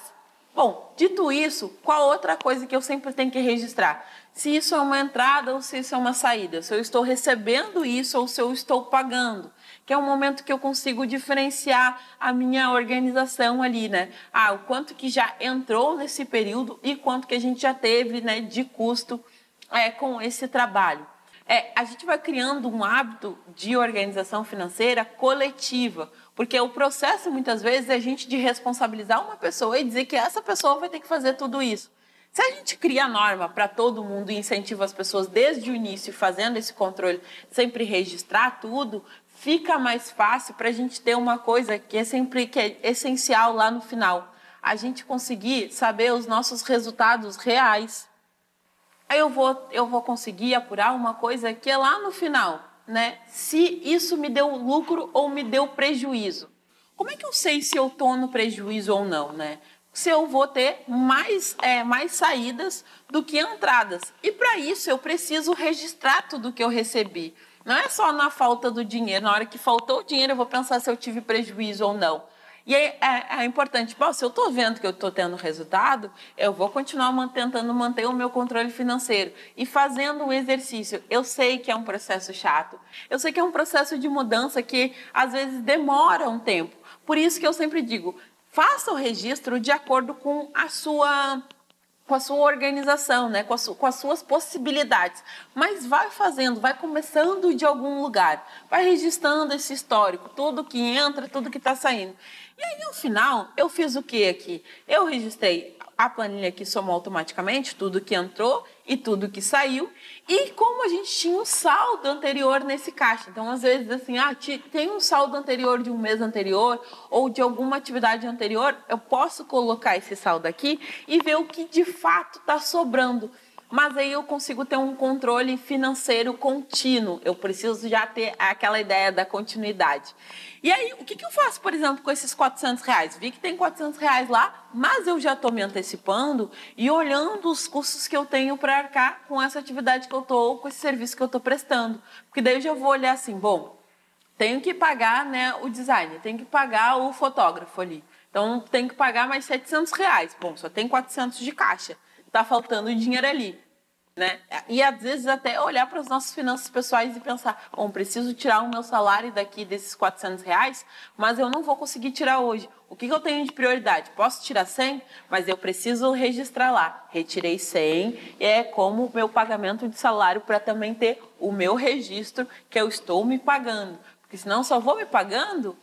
Bom, dito isso, qual outra coisa que eu sempre tenho que registrar? Se isso é uma entrada ou se isso é uma saída, se eu estou recebendo isso ou se eu estou pagando, que é um momento que eu consigo diferenciar a minha organização ali, né? Ah, o quanto que já entrou nesse período e quanto que a gente já teve, né, de custo é, com esse trabalho. É, a gente vai criando um hábito de organização financeira coletiva, porque o processo, muitas vezes, é a gente de responsabilizar uma pessoa e dizer que essa pessoa vai ter que fazer tudo isso. Se a gente cria a norma para todo mundo e incentiva as pessoas desde o início, fazendo esse controle, sempre registrar tudo, fica mais fácil para a gente ter uma coisa que é sempre que é essencial lá no final. A gente conseguir saber os nossos resultados reais. Aí eu vou, eu vou conseguir apurar uma coisa que é lá no final né, se isso me deu lucro ou me deu prejuízo. Como é que eu sei se eu estou no prejuízo ou não, né? Se eu vou ter mais, é, mais saídas do que entradas. E para isso eu preciso registrar tudo que eu recebi. Não é só na falta do dinheiro. Na hora que faltou o dinheiro, eu vou pensar se eu tive prejuízo ou não. E é, é, é importante, bom, se eu estou vendo que eu estou tendo resultado, eu vou continuar tentando manter o meu controle financeiro e fazendo um exercício. Eu sei que é um processo chato, eu sei que é um processo de mudança que às vezes demora um tempo. Por isso que eu sempre digo, faça o registro de acordo com a sua com a sua organização, né? com, su com, as suas possibilidades. Mas vai fazendo, vai começando de algum lugar, vai registrando esse histórico, tudo que entra, tudo que está saindo. E aí, no final, eu fiz o que aqui? Eu registrei a planilha aqui somou automaticamente tudo que entrou e tudo que saiu. E como a gente tinha um saldo anterior nesse caixa. Então, às vezes, assim, ah, tem um saldo anterior de um mês anterior ou de alguma atividade anterior, eu posso colocar esse saldo aqui e ver o que de fato está sobrando mas aí eu consigo ter um controle financeiro contínuo. Eu preciso já ter aquela ideia da continuidade. E aí, o que, que eu faço, por exemplo, com esses 400 reais? Vi que tem 400 reais lá, mas eu já estou me antecipando e olhando os custos que eu tenho para arcar com essa atividade que eu estou, com esse serviço que eu estou prestando. Porque daí eu já vou olhar assim, bom, tenho que pagar né, o design, tenho que pagar o fotógrafo ali. Então, tenho que pagar mais 700 reais. Bom, só tem 400 de caixa está faltando dinheiro ali. Né? E às vezes até olhar para as nossas finanças pessoais e pensar, bom, preciso tirar o meu salário daqui desses 400 reais, mas eu não vou conseguir tirar hoje. O que, que eu tenho de prioridade? Posso tirar 100, mas eu preciso registrar lá. Retirei 100, é como o meu pagamento de salário para também ter o meu registro que eu estou me pagando. Porque senão só vou me pagando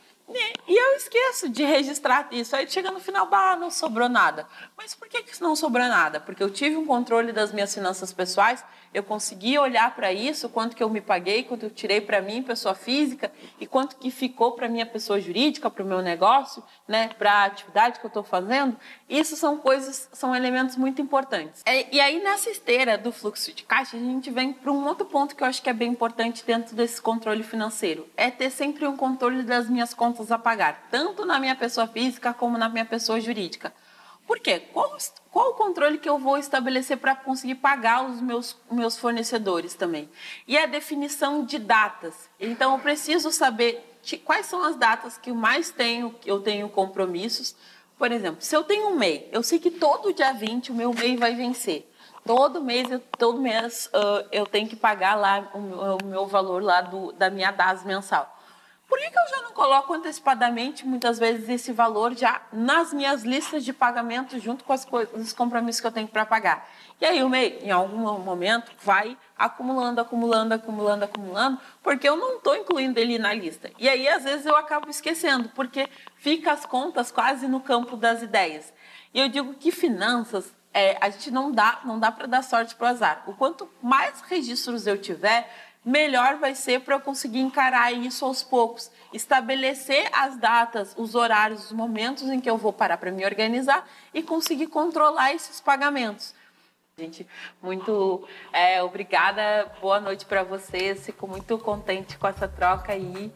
e eu esqueço de registrar isso. Aí chega no final, bah, não sobrou nada. Mas por que, que não sobrou nada? Porque eu tive um controle das minhas finanças pessoais, eu consegui olhar para isso, quanto que eu me paguei, quanto eu tirei para mim, pessoa física, e quanto que ficou para minha pessoa jurídica, para o meu negócio, né, para a atividade que eu estou fazendo. Isso são coisas, são elementos muito importantes. E, e aí, nessa esteira do fluxo de caixa, a gente vem para um outro ponto que eu acho que é bem importante dentro desse controle financeiro. É ter sempre um controle das minhas contas a pagar, tanto na minha pessoa física como na minha pessoa jurídica. Por quê? Qual, qual o controle que eu vou estabelecer para conseguir pagar os meus, meus fornecedores também? E a definição de datas. Então, eu preciso saber de, quais são as datas que mais tenho, eu tenho compromissos. Por exemplo, se eu tenho um MEI, eu sei que todo dia 20 o meu MEI vai vencer. Todo mês, eu, todo mês uh, eu tenho que pagar lá o, o meu valor lá do, da minha DAS mensal. Por que, que eu já não coloco antecipadamente, muitas vezes, esse valor já nas minhas listas de pagamento, junto com as os compromissos que eu tenho para pagar? E aí o MEI, em algum momento, vai acumulando, acumulando, acumulando, acumulando, porque eu não estou incluindo ele na lista. E aí, às vezes, eu acabo esquecendo, porque fica as contas quase no campo das ideias. E eu digo que finanças, é, a gente não dá, não dá para dar sorte para o azar. O quanto mais registros eu tiver, melhor vai ser para eu conseguir encarar isso aos poucos. Estabelecer as datas, os horários, os momentos em que eu vou parar para me organizar e conseguir controlar esses pagamentos. Gente, muito é, obrigada, boa noite para vocês. Fico muito contente com essa troca aí.